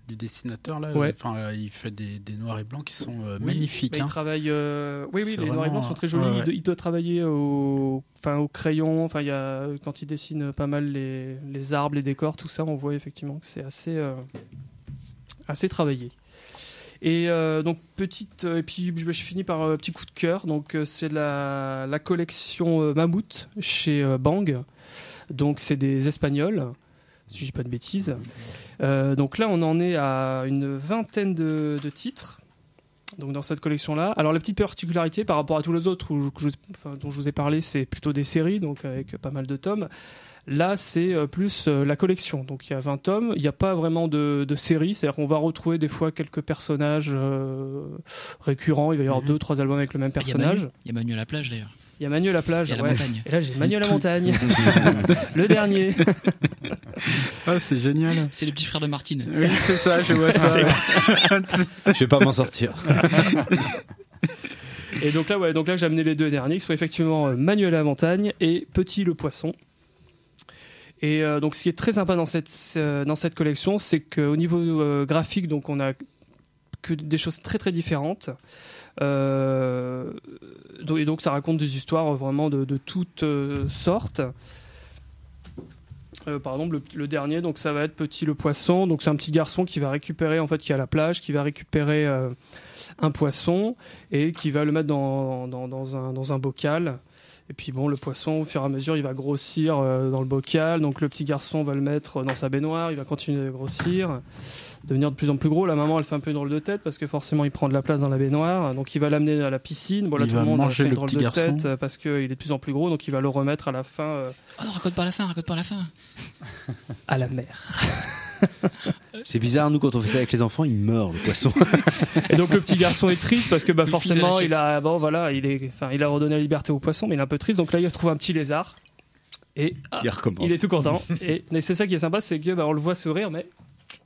du dessinateur là. Ouais. Enfin, euh, il fait des, des noirs et blancs qui sont euh, Oui, magnifiques. bah, il hein. travaille. euh, Oui, oui, les noirs et blancs sont très jolis. ouais, Il ouais. doit- Il, doit travailler au, enfin, au crayon. Enfin, il y a quand il dessine pas mal les, les arbres, les décors, tout ça, on voit effectivement que c'est assez, assez travaillé. Et donc petite et puis je, finis par un petit coup de cœur. Donc c'est la, la collection Mammouth chez Bang. Donc c'est des Espagnols, si je dis pas de bêtises. Euh, donc là on en est à une vingtaine de, de titres. Donc dans cette collection-là. Alors la petite particularité par rapport à tous les autres où- enfin, dont je vous ai parlé, c'est plutôt des séries, donc avec pas mal de tomes. Là, c'est euh, plus euh, la collection. Donc il y a 20 tomes. Il n'y a pas vraiment de, de série. C'est-à-dire qu'on va retrouver des fois quelques personnages euh, récurrents. Il va y avoir Mhm. deux, trois albums avec le même personnage. Il y a Manu à la plage d'ailleurs. Il y a Manu à la plage. Il y a la ouais. montagne. Et là, j'ai Manu à la montagne. *laughs* *laughs* le dernier. Ah, c'est génial. C'est le petit frère de Martine. Oui, c'est ça, je vois ça. Je vais pas m'en sortir. *laughs* Et donc là, ouais, donc là, j'ai amené les deux derniers, qui sont effectivement euh, Manuel à la montagne et Petit le poisson. Et euh, donc, ce qui est très sympa dans cette euh, dans cette collection, c'est qu'au niveau euh, graphique, donc on a que des choses très très différentes. Euh, et donc, ça raconte des histoires vraiment de, toutes euh, sortes. Euh, par exemple, le, dernier, donc ça va être Petit le poisson. Donc c'est un petit garçon qui va récupérer, en fait, qui est à la plage, qui va récupérer euh, un poisson et qui va le mettre dans un bocal. Et puis bon, le poisson, au fur et à mesure, il va grossir euh, dans le bocal. Donc le petit garçon va le mettre dans sa baignoire, il va continuer de grossir, devenir de plus en plus gros. La maman, elle fait un peu une drôle de tête parce que forcément, il prend de la place dans la baignoire. Donc il va l'amener à la piscine. Bon, là, Il tout va le monde manger fait une le drôle petit de garçon. tête euh, parce qu'il est de plus en plus gros. Donc il va le remettre à la fin euh, Oh non, raconte pas la fin, raconte pas la fin. à la mer. *laughs* *laughs* C'est bizarre, nous, quand on fait ça avec les enfants, il meurt, le poisson. Et donc le petit garçon est triste parce que bah forcément il a bon voilà il est enfin il a redonné la liberté au poisson mais il est un peu triste donc là il retrouve un petit lézard et ah, Il recommence. il est tout content et mais c'est ça qui est sympa c'est que bah, on le voit sourire mais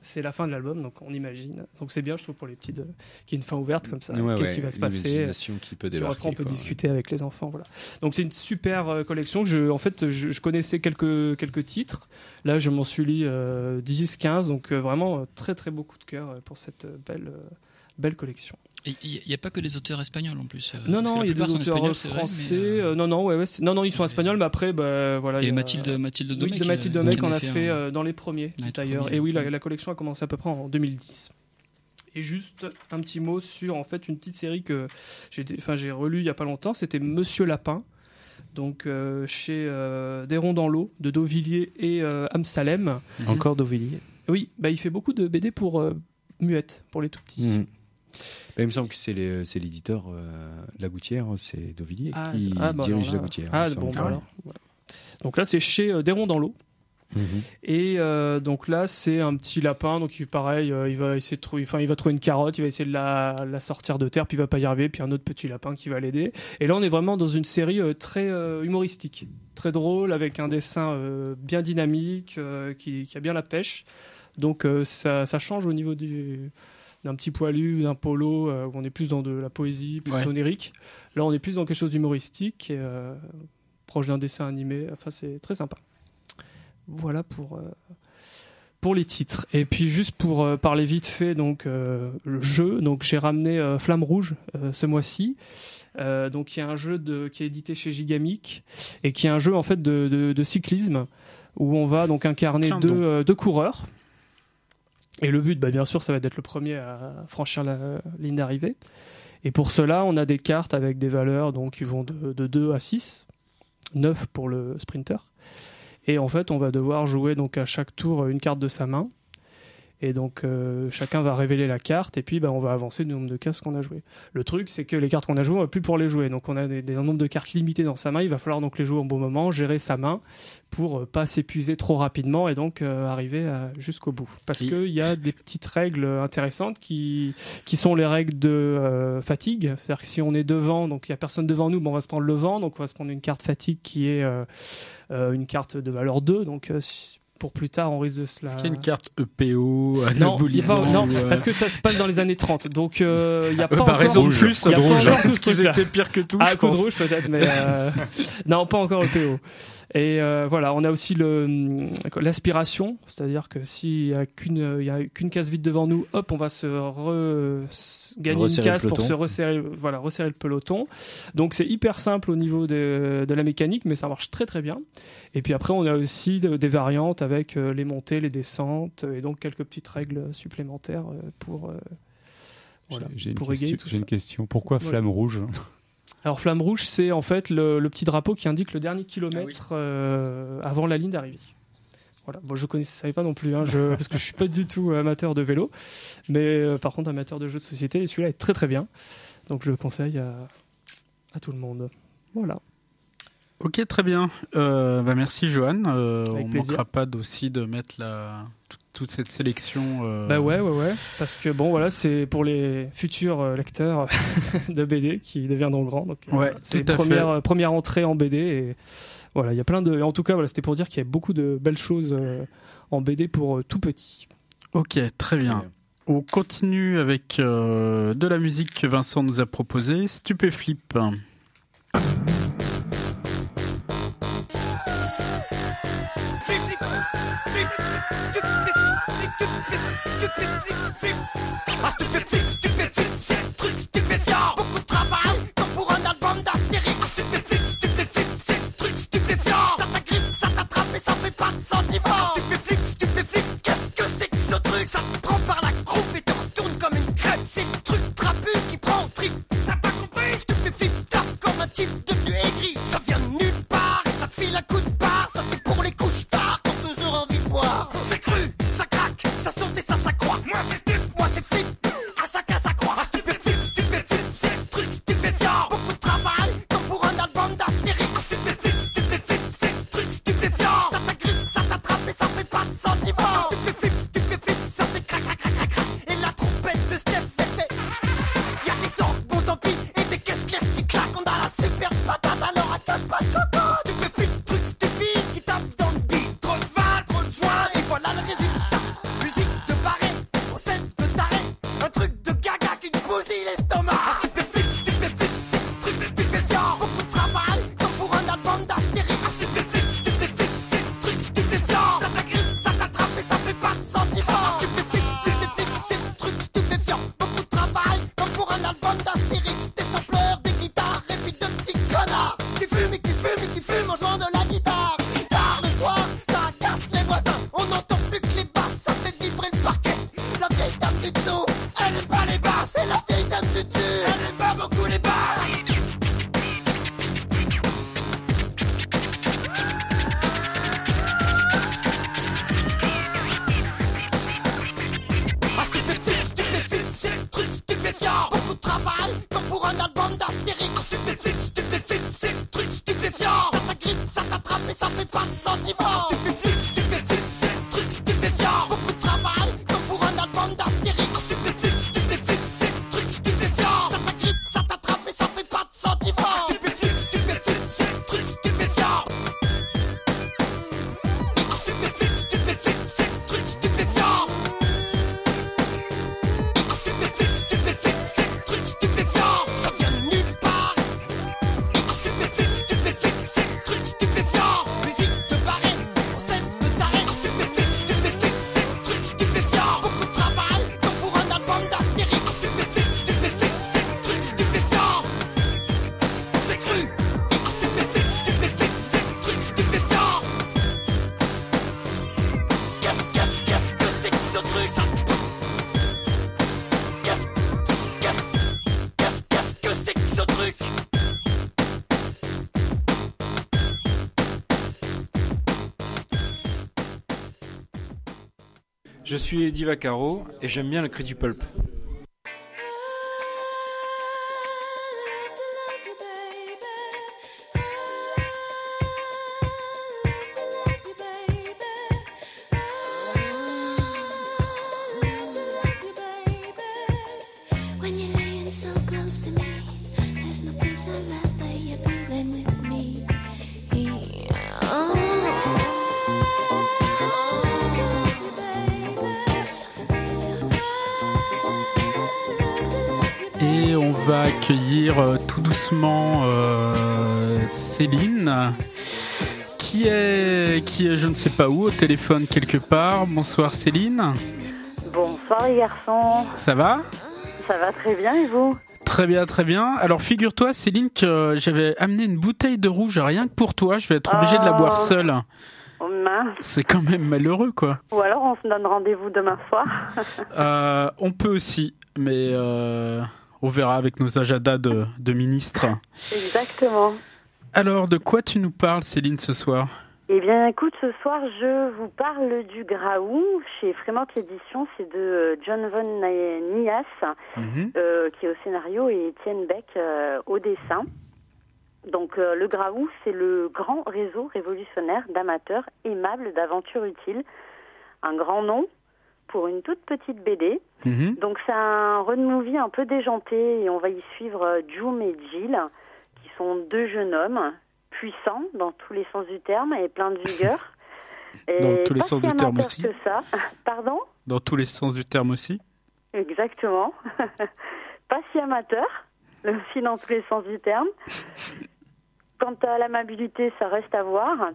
c'est la fin de l'album donc on imagine donc c'est bien je trouve pour les petits de... qu'il y ait une fin ouverte comme ça Ouais, qu'est-ce ouais, qui va se passer l'imagination qui peut débarquer. après on peut quoi. discuter avec les enfants voilà donc c'est une super euh, collection je en fait je, je connaissais quelques quelques titres là je m'en suis lu euh, 10 15 donc euh, vraiment euh, très très beaucoup de cœur euh, pour cette euh, belle euh, belle collection Il n'y a pas que des auteurs espagnols en plus. euh, non, non, il y a des auteurs vrai, français. mais, euh, euh, non, non, ouais, ouais, non, non, ils sont espagnols, mais après, bah, voilà. il Et y a- Mathilde, Mathilde oui, Domecq. de Mathilde Domecq, qui on en a fait un- dans les premiers, d'ailleurs. premier, Et oui, la, ouais. la collection a commencé à peu près en 2010. Et juste un petit mot sur en fait une petite série que j'ai, enfin j'ai relu il y a pas longtemps. C'était Monsieur Lapin, donc euh, chez euh, Des Ronds dans l'eau de Dauvilliers et euh, Amsalem. Encore Dauvilliers? Oui, bah il fait beaucoup de BD pour euh, muettes, pour les tout petits. Mhm. Bah, il me semble que c'est l'éditeur euh, La Gouttière, c'est Dauvilliers Ah, qui ah, bah, dirige La Gouttière. Ah, bon, semble. bah, alors, voilà. Donc là, c'est chez euh, Des Ronds dans l'eau. Mhm. Et euh, donc là, c'est un petit lapin. Donc il, pareil, euh, il va essayer de trouver, enfin, il va trouver une carotte, il va essayer de la, la sortir de terre, puis il va pas y arriver. Puis un autre petit lapin qui va l'aider. Et là, on est vraiment dans une série euh, très humoristique, très drôle, avec un dessin bien dynamique, qui, qui a bien la pêche. Donc ça, ça change au niveau du d'un petit poilu, d'un polo, euh, où on est plus dans de la poésie, plus Ouais. onirique. Là, on est plus dans quelque chose d'humoristique, euh, proche d'un dessin animé. Enfin, c'est très sympa. Voilà pour, euh, pour les titres. Et puis juste pour euh, parler vite fait, donc euh, le jeu. Donc j'ai ramené euh, Flamme Rouge ce mois-ci. Donc il y a un jeu de, qui est édité chez Gigamic et qui est un jeu en fait de, de- de cyclisme où on va donc incarner deux coureurs. Et le but, bah, bien sûr, ça va d'être le premier à franchir la ligne d'arrivée. Et pour cela, on a des cartes avec des valeurs donc, qui vont de, de 2 à 6, 9 pour le sprinter. Et en fait, on va devoir jouer donc à chaque tour une carte de sa main. Et donc, euh, chacun va révéler la carte et puis bah, on va avancer le nombre de cases qu'on a joué. Le truc, c'est que les cartes qu'on a jouées, on va plus pour les jouer. Donc, on a des, des- un nombre de cartes limité dans sa main. Il va falloir donc les jouer au bon moment, gérer sa main pour euh, pas s'épuiser trop rapidement et donc euh, arriver jusqu'au bout. Parce qu'il y a des petites règles intéressantes qui, qui sont les règles de euh, fatigue. C'est-à-dire que si on est devant, donc il y a personne devant nous, bon, on va se prendre le vent. Donc, on va se prendre une carte fatigue qui est une carte de valeur 2. Donc, si- pour plus tard, on risque de se la. Est-ce qu'il y a une carte EPO, Non, anabolisant pas- *laughs* non, euh, parce que ça se passe dans les années 30. Donc, euh, il y a pas euh, bah, encore... raison Rouge. plus, Il y a de pas rouge. Parce qu'ils étaient pires que tout, Ah, je coup de pense. rouge peut-être, mais euh, *laughs* non, pas encore le PO. Et euh, voilà, on a aussi l'aspiration, c'est-à-dire que s'il y a qu'une il y a qu'une case vide devant nous, hop, on va se re- gagner Resserrer une case pour se resserrer, voilà, resserrer le peloton. Donc c'est hyper simple au niveau de, de la mécanique, mais ça marche très très bien. Et puis après, on a aussi de- des variantes avec euh, les montées, les descentes, et donc quelques petites règles supplémentaires euh, pour euh, voilà, J'ai une, pour question- égayer tout j'ai ça. une question. Pourquoi Voilà. flamme rouge? Alors flamme rouge, c'est en fait le, le petit drapeau qui indique le dernier kilomètre euh, avant la ligne d'arrivée. Voilà. Bon, je connaissais savais pas non plus, hein, je- *laughs* parce que je suis pas du tout amateur de vélo, mais euh, par contre amateur de jeux de société. Et celui-là est très très bien, donc je le conseille à, à tout le monde. Voilà. Ok, très bien. Euh, bah, merci, Johan. Euh, on plaisir. manquera pas aussi de mettre la... toute- toute cette sélection. euh, Bah ouais, ouais, ouais. Parce que bon, voilà, c'est pour les futurs euh, lecteurs *laughs* de BD qui deviendront grands. Donc, euh, Ouais, c'est tout à première, fait. euh, première entrée en BD. Et voilà, il y a plein de. En tout cas, voilà, c'était pour dire qu'il y a beaucoup de belles choses euh, en BD pour euh, tout petit. Ok, très bien. On continue avec euh, de la musique que Vincent nous a proposée, Stupéflip. Ah, stupéflip, stupéflip, c'est un truc stupéfiant. Je suis Eddie Vaccaro et j'aime bien le cri du pulp. Doucement euh, Céline, qui est, qui est je ne sais pas où, au téléphone quelque part. Bonsoir Céline, Bonsoir les garçons, ça va? Ça va très bien et vous? Très bien, très bien. Alors figure-toi Céline que j'avais amené une bouteille de rouge rien que pour toi, je vais être obligé de la boire Oh. seule. Oh. C'est quand même malheureux quoi. Ou alors on se donne rendez-vous demain soir. *laughs* Euh, on peut aussi, mais euh, on verra avec nos agendas de, de ministres. Exactement. Alors, de quoi tu nous parles, Céline, ce soir? Eh bien écoute, ce soir je vous parle du Graou chez Fremont Édition, c'est de euh, John Von Nias euh, qui est au scénario et Étienne Beck euh, au dessin. Donc euh, le Graou, c'est le grand réseau révolutionnaire d'amateurs aimables d'aventures utiles. Un grand nom pour une toute petite BD. Mhm. Donc c'est un road movie un peu déjanté et on va y suivre euh, Joom et Jill, qui sont deux jeunes hommes puissants dans tous les sens du terme et pleins de vigueur. *laughs* Et Dans tous les sens du terme aussi. que ça. *laughs* Pardon? Dans tous les sens du terme aussi Exactement. *laughs* pas si amateur, mais aussi dans tous les sens du terme. Quant à l'amabilité, ça reste à voir.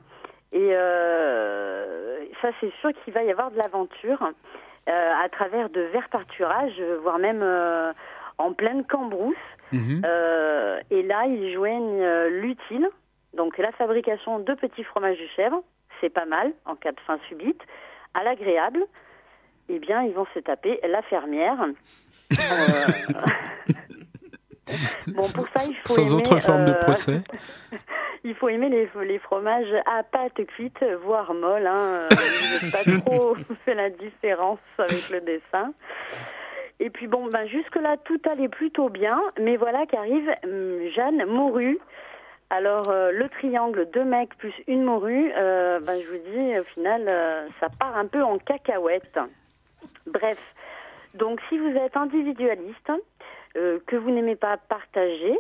Et euh, ça, c'est sûr qu'il va y avoir de l'aventure euh, à travers de verts pâturages, voire même euh, en pleine cambrousse. Euh, et là, ils joignent l'utile, donc la fabrication de petits fromages de chèvre, c'est pas mal en cas de faim subite, à l'agréable. Eh bien, ils vont se taper la fermière. *laughs* *laughs* Bon, pour ça, il faut Sans aimer, autre forme de procès. *laughs* il faut aimer les, les fromages à pâte cuite, voire molle. Hein. Euh, pas *laughs* trop fait la différence avec le dessin. Et puis bon, ben jusque-là, tout allait plutôt bien. Mais voilà qu'arrive hum, Jeanne Morue. Alors, euh, le triangle, deux mecs plus une morue, euh, ben, je vous dis, au final, euh, ça part un peu en cacahuète. Bref, donc si vous êtes individualiste, que vous n'aimez pas partager,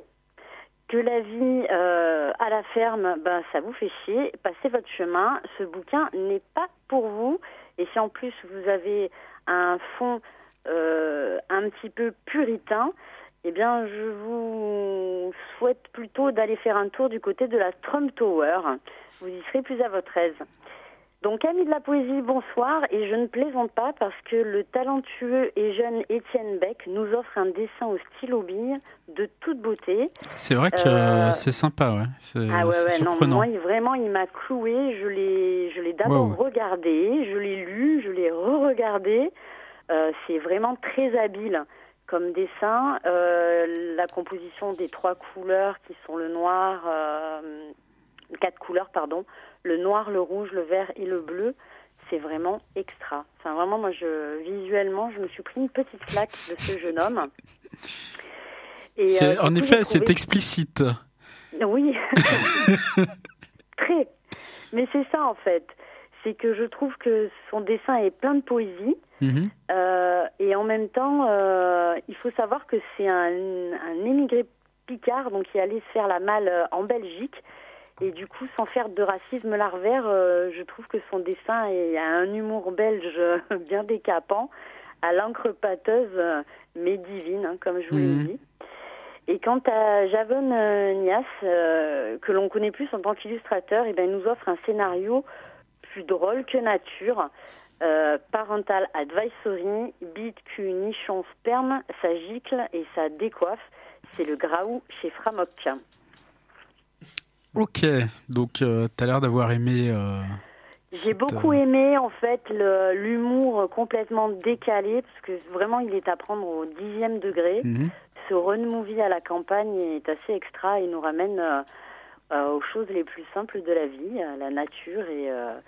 que la vie euh, à la ferme, ben, ça vous fait chier, passez votre chemin. Ce bouquin n'est pas pour vous. Et si en plus vous avez un fond euh, un petit peu puritain, eh bien, je vous souhaite plutôt d'aller faire un tour du côté de la Trump Tower. Vous y serez plus à votre aise. Donc, amis de la poésie, bonsoir. Et je ne plaisante pas parce que le talentueux et jeune Étienne Beck nous offre un dessin au stylo bille de toute beauté. C'est vrai que Euh, c'est sympa, ouais. C'est ah ouais, ouais, non, surprenant. moi, il- vraiment, il m'a cloué. Je l'ai, je l'ai d'abord regardé, je l'ai lu, je l'ai re-regardé. Euh, c'est vraiment très habile comme dessin. Euh, la composition des trois couleurs qui sont le noir, quatre couleurs, pardon, le noir, le rouge, le vert et le bleu. C'est vraiment extra. Enfin, vraiment, moi, je, visuellement, je me suis pris une petite claque de ce jeune homme. Et, euh, en coup, effet, c'est trouvé- explicite. oui, *laughs* très. Mais c'est ça en fait. C'est que je trouve que son dessin est plein de poésie. Mhm. Euh, et en même temps, euh, il faut savoir que c'est un, un émigré picard, donc qui allait se faire la malle en Belgique. Et du coup, sans faire de racisme larvaire, euh, je trouve que son dessin est, a un humour belge euh, *laughs* bien décapant, à l'encre pâteuse, euh, mais divine, hein, comme je vous Mhm. l'ai dit. Et quant à Javon Nias, euh, que l'on connaît plus en tant qu'illustrateur, eh ben, il nous offre un scénario plus drôle que nature. Euh, parental advisory, bite, cul, nichon, sperme, ça gicle et ça décoiffe. C'est le Graou chez Framok. Ok, donc euh, t'as l'air d'avoir aimé. euh, J'ai beaucoup aimé en fait l'humour complètement décalé parce que vraiment il est à prendre au dixième degré. Mhm. Ce run movie à la campagne est assez extra. Il nous ramène euh, euh, aux choses les plus simples de la vie, à la nature et, euh,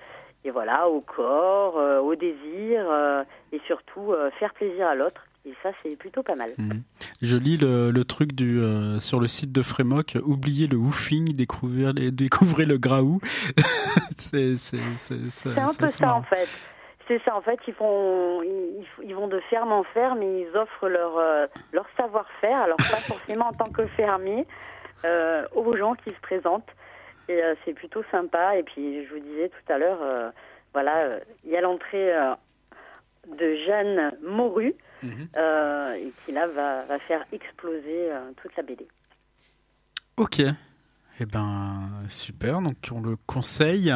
et voilà, au corps, euh, au désir, euh, et surtout euh, faire plaisir à l'autre. Et ça, c'est plutôt pas mal. Mhm. Je lis le, le truc du, euh, sur le site de Frémoc, oubliez le woofing, *laughs* découvrez, le graou. *laughs* c'est un peu ça en fait. C'est ça en fait. Ils font, ils, ils vont de ferme en ferme et ils offrent leur euh, leur savoir-faire. Alors pas forcément en tant que fermier euh, aux gens qui se présentent. Et euh, c'est plutôt sympa. Et puis je vous disais tout à l'heure, voilà, il y a l'entrée de Jeanne Moru euh, et qui là va, va faire exploser euh, toute la BD. Ok. Eh ben, super. Donc, on le conseille.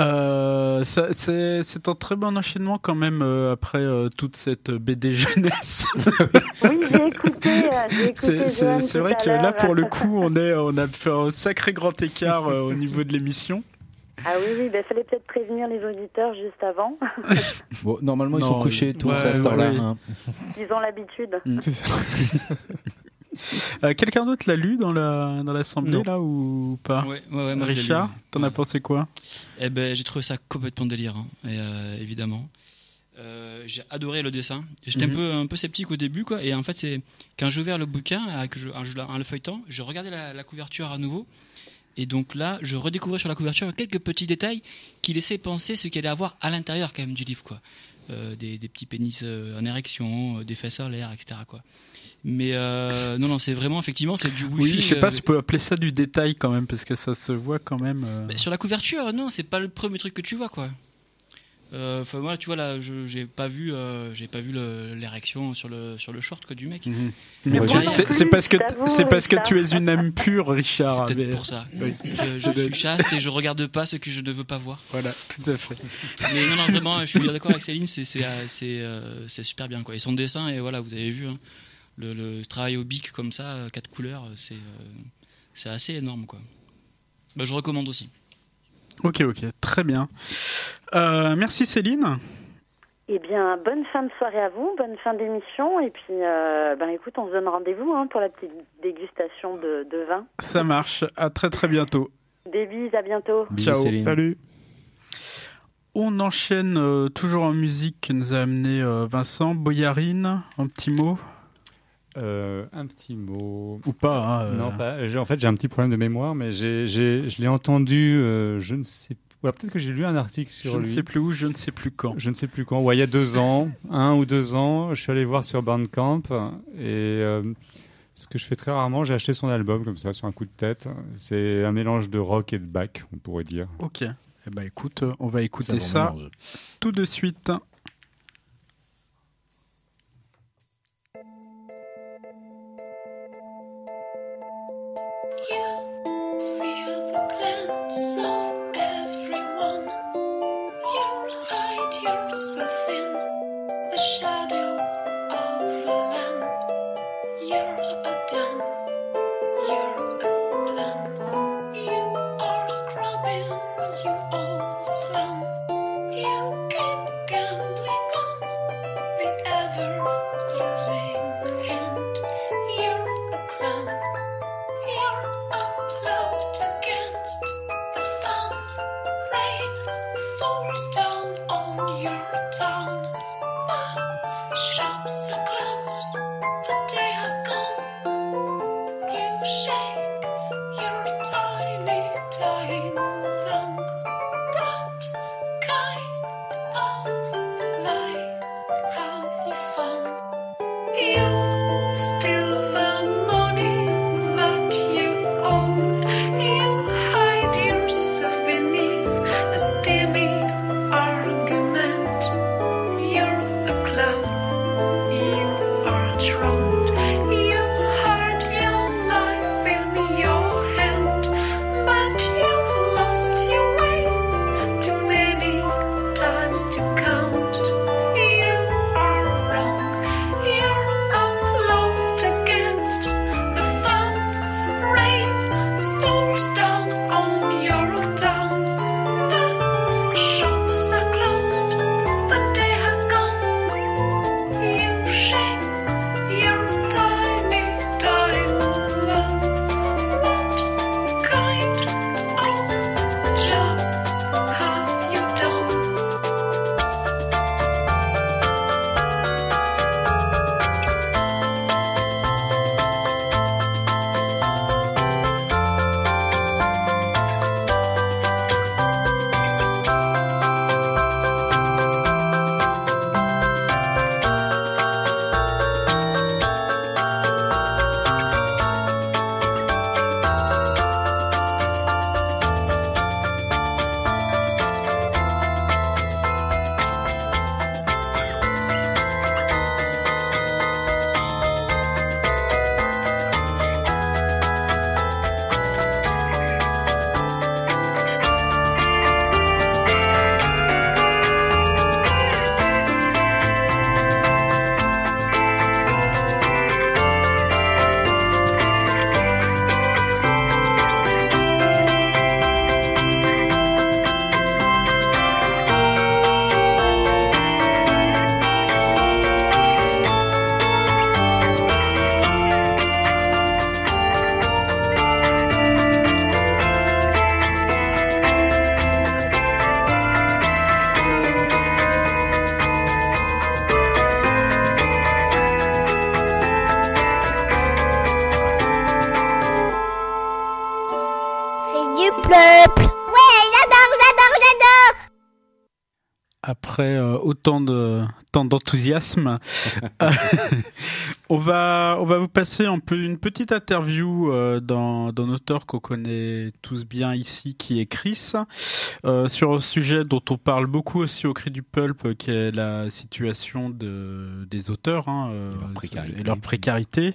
Euh, c'est c'est un très bon enchaînement quand même euh, après euh, toute cette BD jeunesse. *laughs* Oui, j'ai écouté, C'est- vrai que là, pour le coup, on est, on a fait un sacré grand écart euh, au niveau de l'émission. Ah oui, oui, il fallait peut-être prévenir les auditeurs juste avant. *laughs* Bon, normalement, ils Non, sont couchés tous ouais, à cette heure-là. ouais, hein. Ils ont l'habitude. C'est ça. *laughs* Euh, Quelqu'un d'autre l'a lu dans la dans l'assemblée Non. là ou pas? Ouais, ouais, ouais, moi, Richard, ouais. t'en as pensé quoi? Eh ben, j'ai trouvé ça complètement délire, hein, et, euh, évidemment. Euh, j'ai adoré le dessin. J'étais Mhm. un peu un peu sceptique au début, quoi. Et en fait, c'est quand j'ai ouvert le bouquin, que je, en, je- en le feuilletant, je regardais la, la couverture à nouveau. Et donc là, je redécouvrais sur la couverture quelques petits détails qui laissaient penser ce qu'il allait avoir à l'intérieur quand même du livre, quoi. Euh, des, des petits pénis euh, en érection, euh, des fesses en l'air, etc. Quoi. Mais non, non, c'est vraiment effectivement c'est du wifi. Oui, je sais pas si on peut appeler ça du détail quand même parce que ça se voit quand même. bah, sur la couverture, non, c'est pas le premier truc que tu vois, quoi. Euh, Enfin, moi, tu vois là, je j'ai pas vu, euh, j'ai pas vu l'érection sur le sur le short quoi du mec. Mhm. C'est- parce que c'est parce que Richard. tu es une âme pure, Richard. C'est peut-être mais- pour ça. Oui. Je, je suis chaste et je regarde pas ce que je ne veux pas voir. Voilà, tout à fait. Mais non, non, vraiment, je suis d'accord avec Céline, c'est c'est euh, c'est euh, c'est super bien quoi. Et son dessin et voilà, vous avez vu hein, le, le travail au bic comme ça, euh, quatre couleurs, c'est euh, c'est assez énorme quoi. Bah, je recommande aussi. Ok, ok, très bien. Euh, merci Céline. Eh bien, bonne fin de soirée à vous, bonne fin d'émission. Et puis, euh, ben écoute, on se donne rendez-vous hein, pour la petite dégustation de, de vin. Ça marche. À très très bientôt. Des bises, à bientôt. Bisous, Céline. Salut. On enchaîne euh, toujours en musique que nous a amené euh, Vincent Boyarine. Un petit mot? Euh, un petit mot. ou pas hein, euh, Non, pas. j'ai- En fait, j'ai un petit problème de mémoire, mais j'ai, j'ai, je l'ai entendu. euh, je ne sais. ou alors peut-être que j'ai lu un article sur Je ne lui. sais plus où, je ne sais plus quand. Je ne sais plus quand. Ouais, il y a deux ans, *laughs* un ou deux ans, je suis allé voir sur Bandcamp et euh, ce que je fais très rarement, j'ai acheté son album comme ça sur un coup de tête. C'est un mélange de rock et de bac, on pourrait dire. Ok. Eh ben écoute, on va écouter Ça tout de suite. De tant d'enthousiasme, *laughs* on va on va vous passer un peu une petite interview euh, d'un auteur qu'on connaît tous bien ici, qui est Chris, euh, sur un sujet dont on parle beaucoup aussi au cri du pulp, qui est la situation de des auteurs hein, euh, précarité. et leur précarité,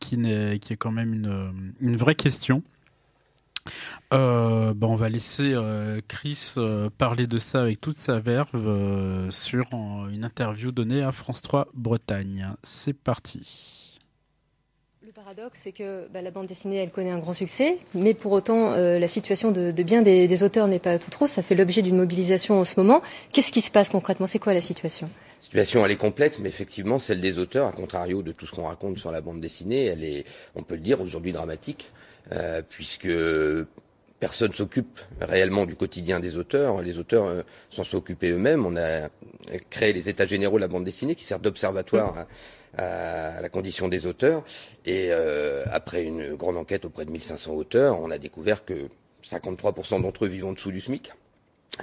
qui est quand même une une vraie question. Euh, bah, on va laisser euh, Chris euh, parler de ça avec toute sa verve euh, sur une interview donnée à France 3 Bretagne. C'est parti. Le paradoxe, c'est que bah, la bande dessinée, elle connaît un grand succès, mais pour autant, euh, la situation de, de bien des, des auteurs n'est pas tout trop. Ça fait l'objet d'une mobilisation en ce moment. Qu'est-ce qui se passe concrètement? C'est quoi la situation? La situation, elle est complexe, mais effectivement, celle des auteurs, à contrario de tout ce qu'on raconte sur la bande dessinée, elle est, on peut le dire, aujourd'hui dramatique, euh, puisque personne s'occupe réellement du quotidien des auteurs. Les auteurs euh, s'en sont occupés eux-mêmes. On a créé les états généraux de la bande dessinée qui servent d'observatoire à, à la condition des auteurs. Et euh, après une grande enquête auprès de 1500 auteurs, on a découvert que 53% d'entre eux vivent en dessous du SMIC.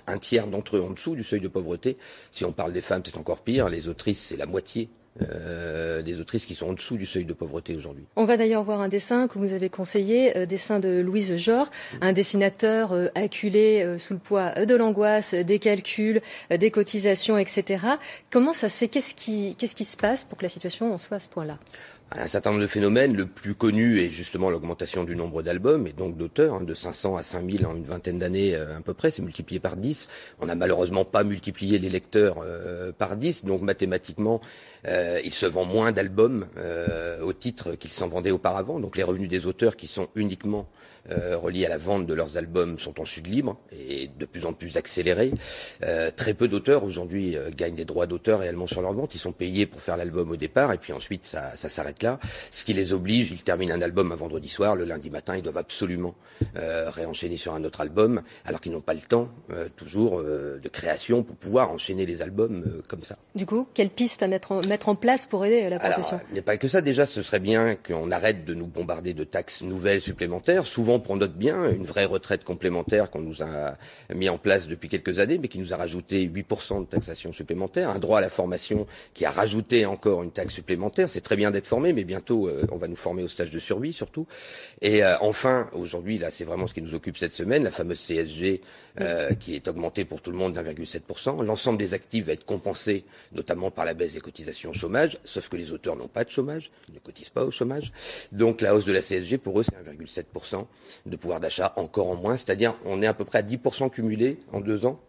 Un tiers d'entre eux en dessous du seuil de pauvreté. Si on parle des femmes, c'est encore pire. Les autrices, c'est la moitié euh, des autrices qui sont en dessous du seuil de pauvreté aujourd'hui. On va d'ailleurs voir un dessin que vous avez conseillé, euh, dessin de Louise Jor, un dessinateur euh, acculé euh, sous le poids de l'angoisse, des calculs, des cotisations, etc. Comment ça se fait? Qu'est-ce qui, qu'est-ce qui se passe pour que la situation en soit à ce point-là? Un certain nombre de phénomènes. Le plus connu est justement l'augmentation du nombre d'albums et donc d'auteurs, hein, de 500 à 5000 en une vingtaine d'années euh, à peu près, c'est multiplié par 10. On n'a malheureusement pas multiplié les lecteurs euh, par 10, donc mathématiquement, euh, il se vend moins d'albums euh, au titre qu'il s'en vendait auparavant. Donc les revenus des auteurs qui sont uniquement reliés à la vente de leurs albums sont en chute libre et de plus en plus accélérés. Très peu d'auteurs aujourd'hui gagnent des droits d'auteur réellement sur leur vente. Ils sont payés pour faire l'album au départ et puis ensuite ça, ça s'arrête ce qui les oblige, ils terminent un album un vendredi soir, le lundi matin, ils doivent absolument euh, réenchaîner sur un autre album, alors qu'ils n'ont pas le temps, euh, toujours, euh, de création pour pouvoir enchaîner les albums comme ça. Du coup, quelle piste à mettre en, mettre en place pour aider la profession? il n'y a pas que ça. Déjà, ce serait bien qu'on arrête de nous bombarder de taxes nouvelles supplémentaires, souvent pour notre bien, une vraie retraite complémentaire qu'on nous a mis en place depuis quelques années, mais qui nous a rajouté 8% de taxation supplémentaire, un droit à la formation qui a rajouté encore une taxe supplémentaire. C'est très bien d'être formé, mais bientôt, euh, on va nous former au stage de survie surtout. Et euh, enfin, aujourd'hui, là, c'est vraiment ce qui nous occupe cette semaine, la fameuse CSG euh, qui est augmentée pour tout le monde d'1,7%. L'ensemble des actifs va être compensé, notamment par la baisse des cotisations au chômage, sauf que les auteurs n'ont pas de chômage, ils ne cotisent pas au chômage. Donc la hausse de la CSG, pour eux, c'est 1,7% de pouvoir d'achat encore en moins, c'est-à-dire on est à peu près à 10% cumulé en deux ans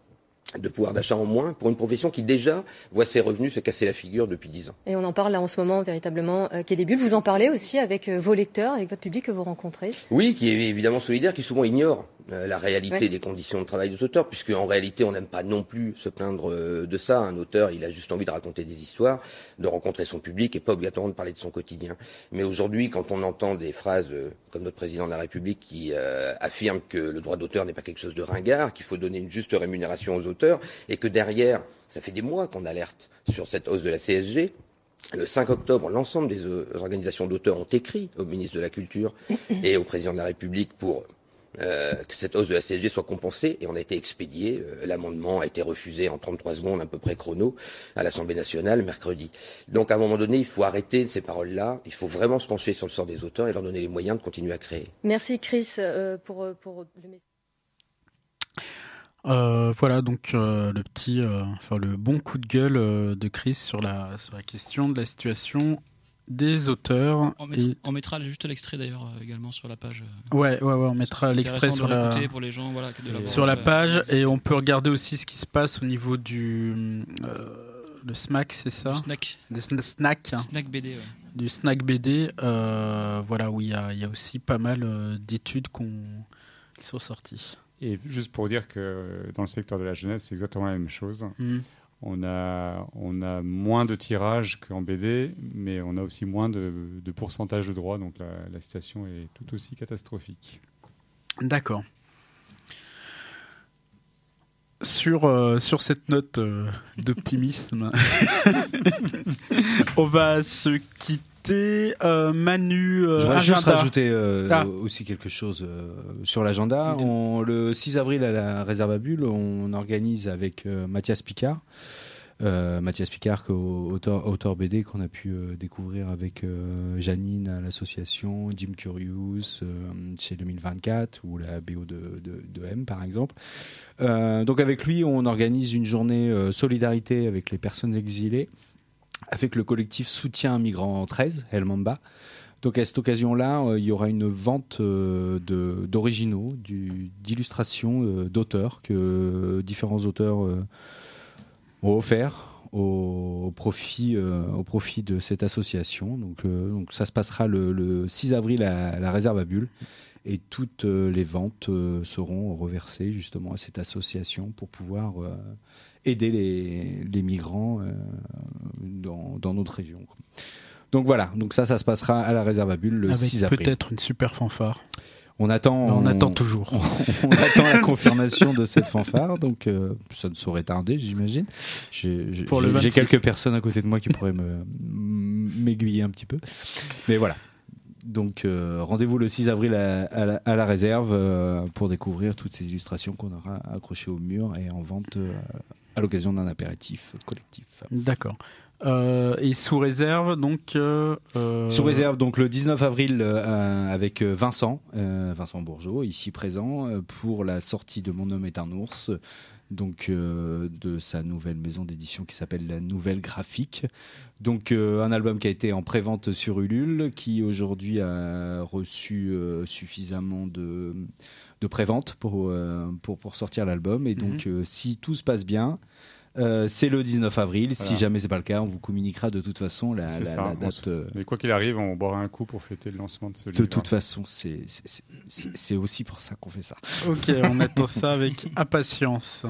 de pouvoir d'achat en moins pour une profession qui déjà voit ses revenus se casser la figure depuis dix ans. Et on en parle là en ce moment véritablement, euh, qui est des bulles. Vous en parlez aussi avec euh, vos lecteurs, avec votre public que vous rencontrez. Oui, qui est évidemment solidaire, qui souvent ignore euh, la réalité Ouais. des conditions de travail des auteurs, puisque en réalité on n'aime pas non plus se plaindre euh, de ça. Un auteur, il a juste envie de raconter des histoires, de rencontrer son public et pas obligatoirement de parler de son quotidien. Mais aujourd'hui, quand on entend des phrases euh, comme notre président de la République qui affirme que le droit d'auteur n'est pas quelque chose de ringard, qu'il faut donner une juste rémunération aux auteurs, et que derrière, ça fait des mois qu'on alerte sur cette hausse de la CSG, le 5 octobre, l'ensemble des euh, organisations d'auteurs ont écrit au ministre de la Culture *coughs* et au président de la République pour euh, que cette hausse de la CSG soit compensée et on a été expédié. Euh, L'amendement a été refusé en 33 secondes à peu près chrono à l'Assemblée nationale mercredi. Donc à un moment donné, il faut arrêter ces paroles-là. Il faut vraiment se pencher sur le sort des auteurs et leur donner les moyens de continuer à créer. Merci Chris euh, pour, pour le message. Euh, voilà donc euh, le petit, euh, enfin le bon coup de gueule euh, de Chris sur la sur la question de la situation des auteurs. On mettra, Et- on mettra juste l'extrait d'ailleurs euh, également sur la page. euh, Ouais, ouais, ouais, on mettra l'extrait sur la l'écouter pour les gens, voilà, que de l'avoir, sur la euh, page et on peut regarder aussi ce qui se passe au niveau du euh, le SMAC, c'est ça? Du snack. Du sn- snack. Snack BD, ouais. Du snack BD, euh, voilà où il y a, y a aussi pas mal euh, d'études qu'on qui sont sorties. Et juste pour dire que dans le secteur de la jeunesse, c'est exactement la même chose. Mhm. On, a, on a moins de tirages qu'en BD, mais on a aussi moins de, de pourcentage de droits, donc la, la situation est tout aussi catastrophique. D'accord. Sur, euh, sur cette note euh, d'optimisme, *laughs* on va se quitter. Euh, Manu, euh, Je voudrais juste rajouter euh, Ah. aussi quelque chose euh, sur l'agenda. On- Le 6 avril à la réserve à Bulle, on organise avec euh, Mathias Picard. Euh, Mathias Picard, auteur, BD qu'on a pu euh, découvrir avec euh, Janine à l'association, Jim Curious chez 2024 ou la BO de, de, de M par exemple. Donc avec lui, on organise une journée solidarité avec les personnes exilées avec le collectif Soutien Migrants 13, El Mamba. Donc à cette occasion-là, il y aura une vente d'originaux, d'illustrations, d'auteurs que différents auteurs ont offert au, profit, euh, au profit de cette association. Donc, euh, donc ça se passera le, le 6 avril à, la réserve à Bulle. Et toutes euh, les ventes euh, seront reversées justement à cette association pour pouvoir euh, aider les, les migrants euh, dans, dans notre région. Donc voilà, donc ça, ça se passera à la réserve à Bulle le Avec 6 avril. peut-être une super fanfare. On attend, On attend toujours. On, *laughs* on attend la confirmation de cette fanfare, donc euh, ça ne saurait tarder, j'imagine. J'ai j'ai- Pour le j'ai- j'ai 26. quelques personnes à côté de moi qui pourraient m'aiguiller un petit peu, mais voilà. Donc euh, rendez-vous le 6 avril à, à la, à la réserve euh, pour découvrir toutes ces illustrations qu'on aura accrochées au mur et en vente à l'occasion d'un apéritif collectif. D'accord. Euh, et sous réserve, donc. euh, euh, Sous réserve, donc le 19 avril, euh, avec Vincent, Vincent Bourgeot, ici présent, pour la sortie de Mon homme est un ours, donc de sa nouvelle maison d'édition qui s'appelle La Nouvelle Graphique. Donc un album qui a été en prévente sur Ulule, qui aujourd'hui a reçu suffisamment de, de prévente pour, pour, pour sortir l'album. Et donc euh, si tout se passe bien, euh, c'est le 19 avril. Si jamais c'est pas le cas, on vous communiquera de toute façon la, C'est la- ça, la on date. se- euh, Mais quoi qu'il arrive, on boira un coup pour fêter le lancement de ce de livre. toute façon, c'est aussi pour ça qu'on fait ça. Ok, on attend ça avec *laughs* impatience.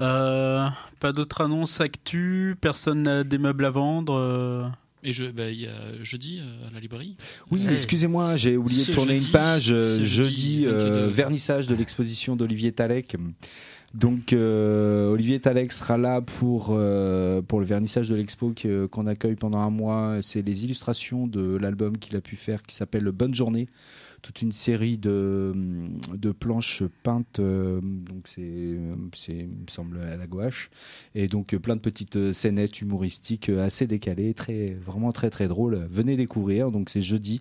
Euh, pas d'autres annonces actu Personne n'a des meubles à vendre euh, Et je, bah, il y a jeudi euh, à la librairie. Oui, excusez-moi, j'ai oublié de tourner jeudi- une page. jeudi, jeudi euh, 22. vernissage de l'exposition d'Olivier Talek. Donc, euh, Olivier Talek sera là pour, euh, pour le vernissage de l'expo qu'on accueille pendant un mois. C'est les illustrations de l'album qu'il a pu faire qui s'appelle Bonne Journée. Toute une série de, de planches peintes, euh, donc c'est, c'est, il me semble, à la gouache. Et donc euh, plein de petites euh, scénettes humoristiques assez décalées, très, vraiment très très drôles. Venez découvrir. Donc c'est jeudi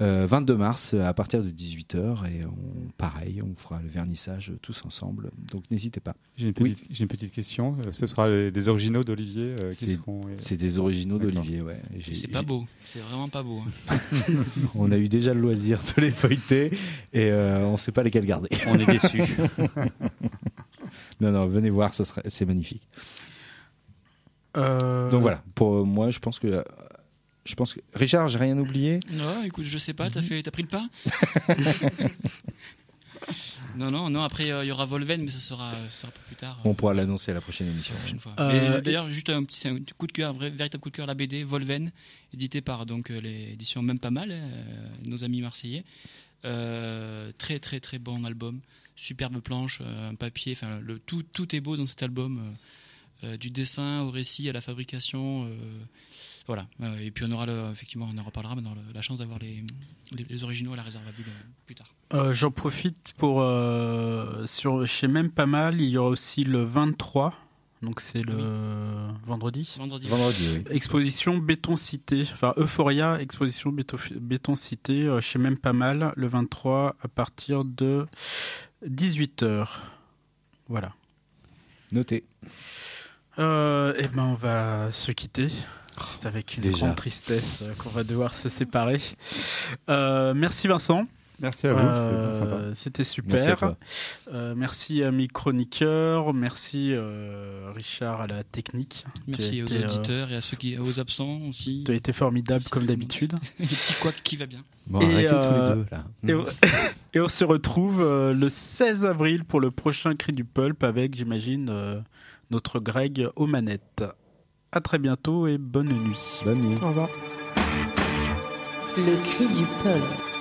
euh, 22 mars à partir de 18h. Et on, pareil, on fera le vernissage tous ensemble. Donc n'hésitez pas. J'ai une, Oui. petite- j'ai une petite question. Ce sera des originaux d'Olivier euh, qui C'est- seront. euh, C'est des originaux d'Olivier, ouais. J'ai- C'est pas j'ai- beau, c'est vraiment pas beau. hein. *laughs* On a eu déjà le loisir de les feuilleter et euh, on ne sait pas lesquels garder. On est déçus. *laughs* non, non, venez voir, ça serait, c'est magnifique. euh, Donc voilà, pour moi, je pense que. euh, Je pense que. Richard, j'ai rien oublié? Non, écoute, je sais pas, t'as fait, t'as pris le pas? *laughs* *laughs* Non, non, non. Après, euh, il y aura Volven, mais ça sera, ça sera un peu plus tard. On pourra l'annoncer à la prochaine émission. Euh, D'ailleurs, juste un petit un coup de cœur, vrai, véritable coup de cœur, la BD Volven, édité par donc euh, l'édition même pas mal, euh, nos amis marseillais. Euh, très très très bon album, superbe planche, euh, un papier, enfin le tout tout est beau dans cet album, euh, euh, du dessin au récit à la fabrication. Voilà. Euh, et puis on aura le, effectivement, on en reparlera, mais on aura la chance d'avoir les, les, les originaux à la réserve à Bulle, euh, plus tard. euh, J'en profite pour. euh, sur, chez Même Pas Mal, il y aura aussi le 23. Donc c'est le vendredi. Vendredi. Vendredi, oui. Exposition Béton Cité, enfin Euphoria, exposition Béton, Béton Cité, chez Même Pas Mal, le 23 à partir de 18h. Voilà. Noté. Euh, et ben on va se quitter. C'est avec une Déjà. grande tristesse euh, qu'on va devoir se séparer. Euh, merci Vincent. Merci à vous. Euh, C'était super. Merci à toi. Euh, merci à mes chroniqueurs. Merci euh, Richard à la technique. Merci aux été, euh, auditeurs et à ceux qui, aux absents aussi. Tu as été formidable comme d'habitude. *laughs* Le petit couac qui va bien. Bon, Et, tous les deux, là. Et on, *laughs* et on se retrouve euh, le 16 avril pour le prochain Cri du Pulp avec, j'imagine, euh, notre Greg aux manettes. À très bientôt et bonne nuit. Bonne nuit. Au revoir. Le cri du peuple.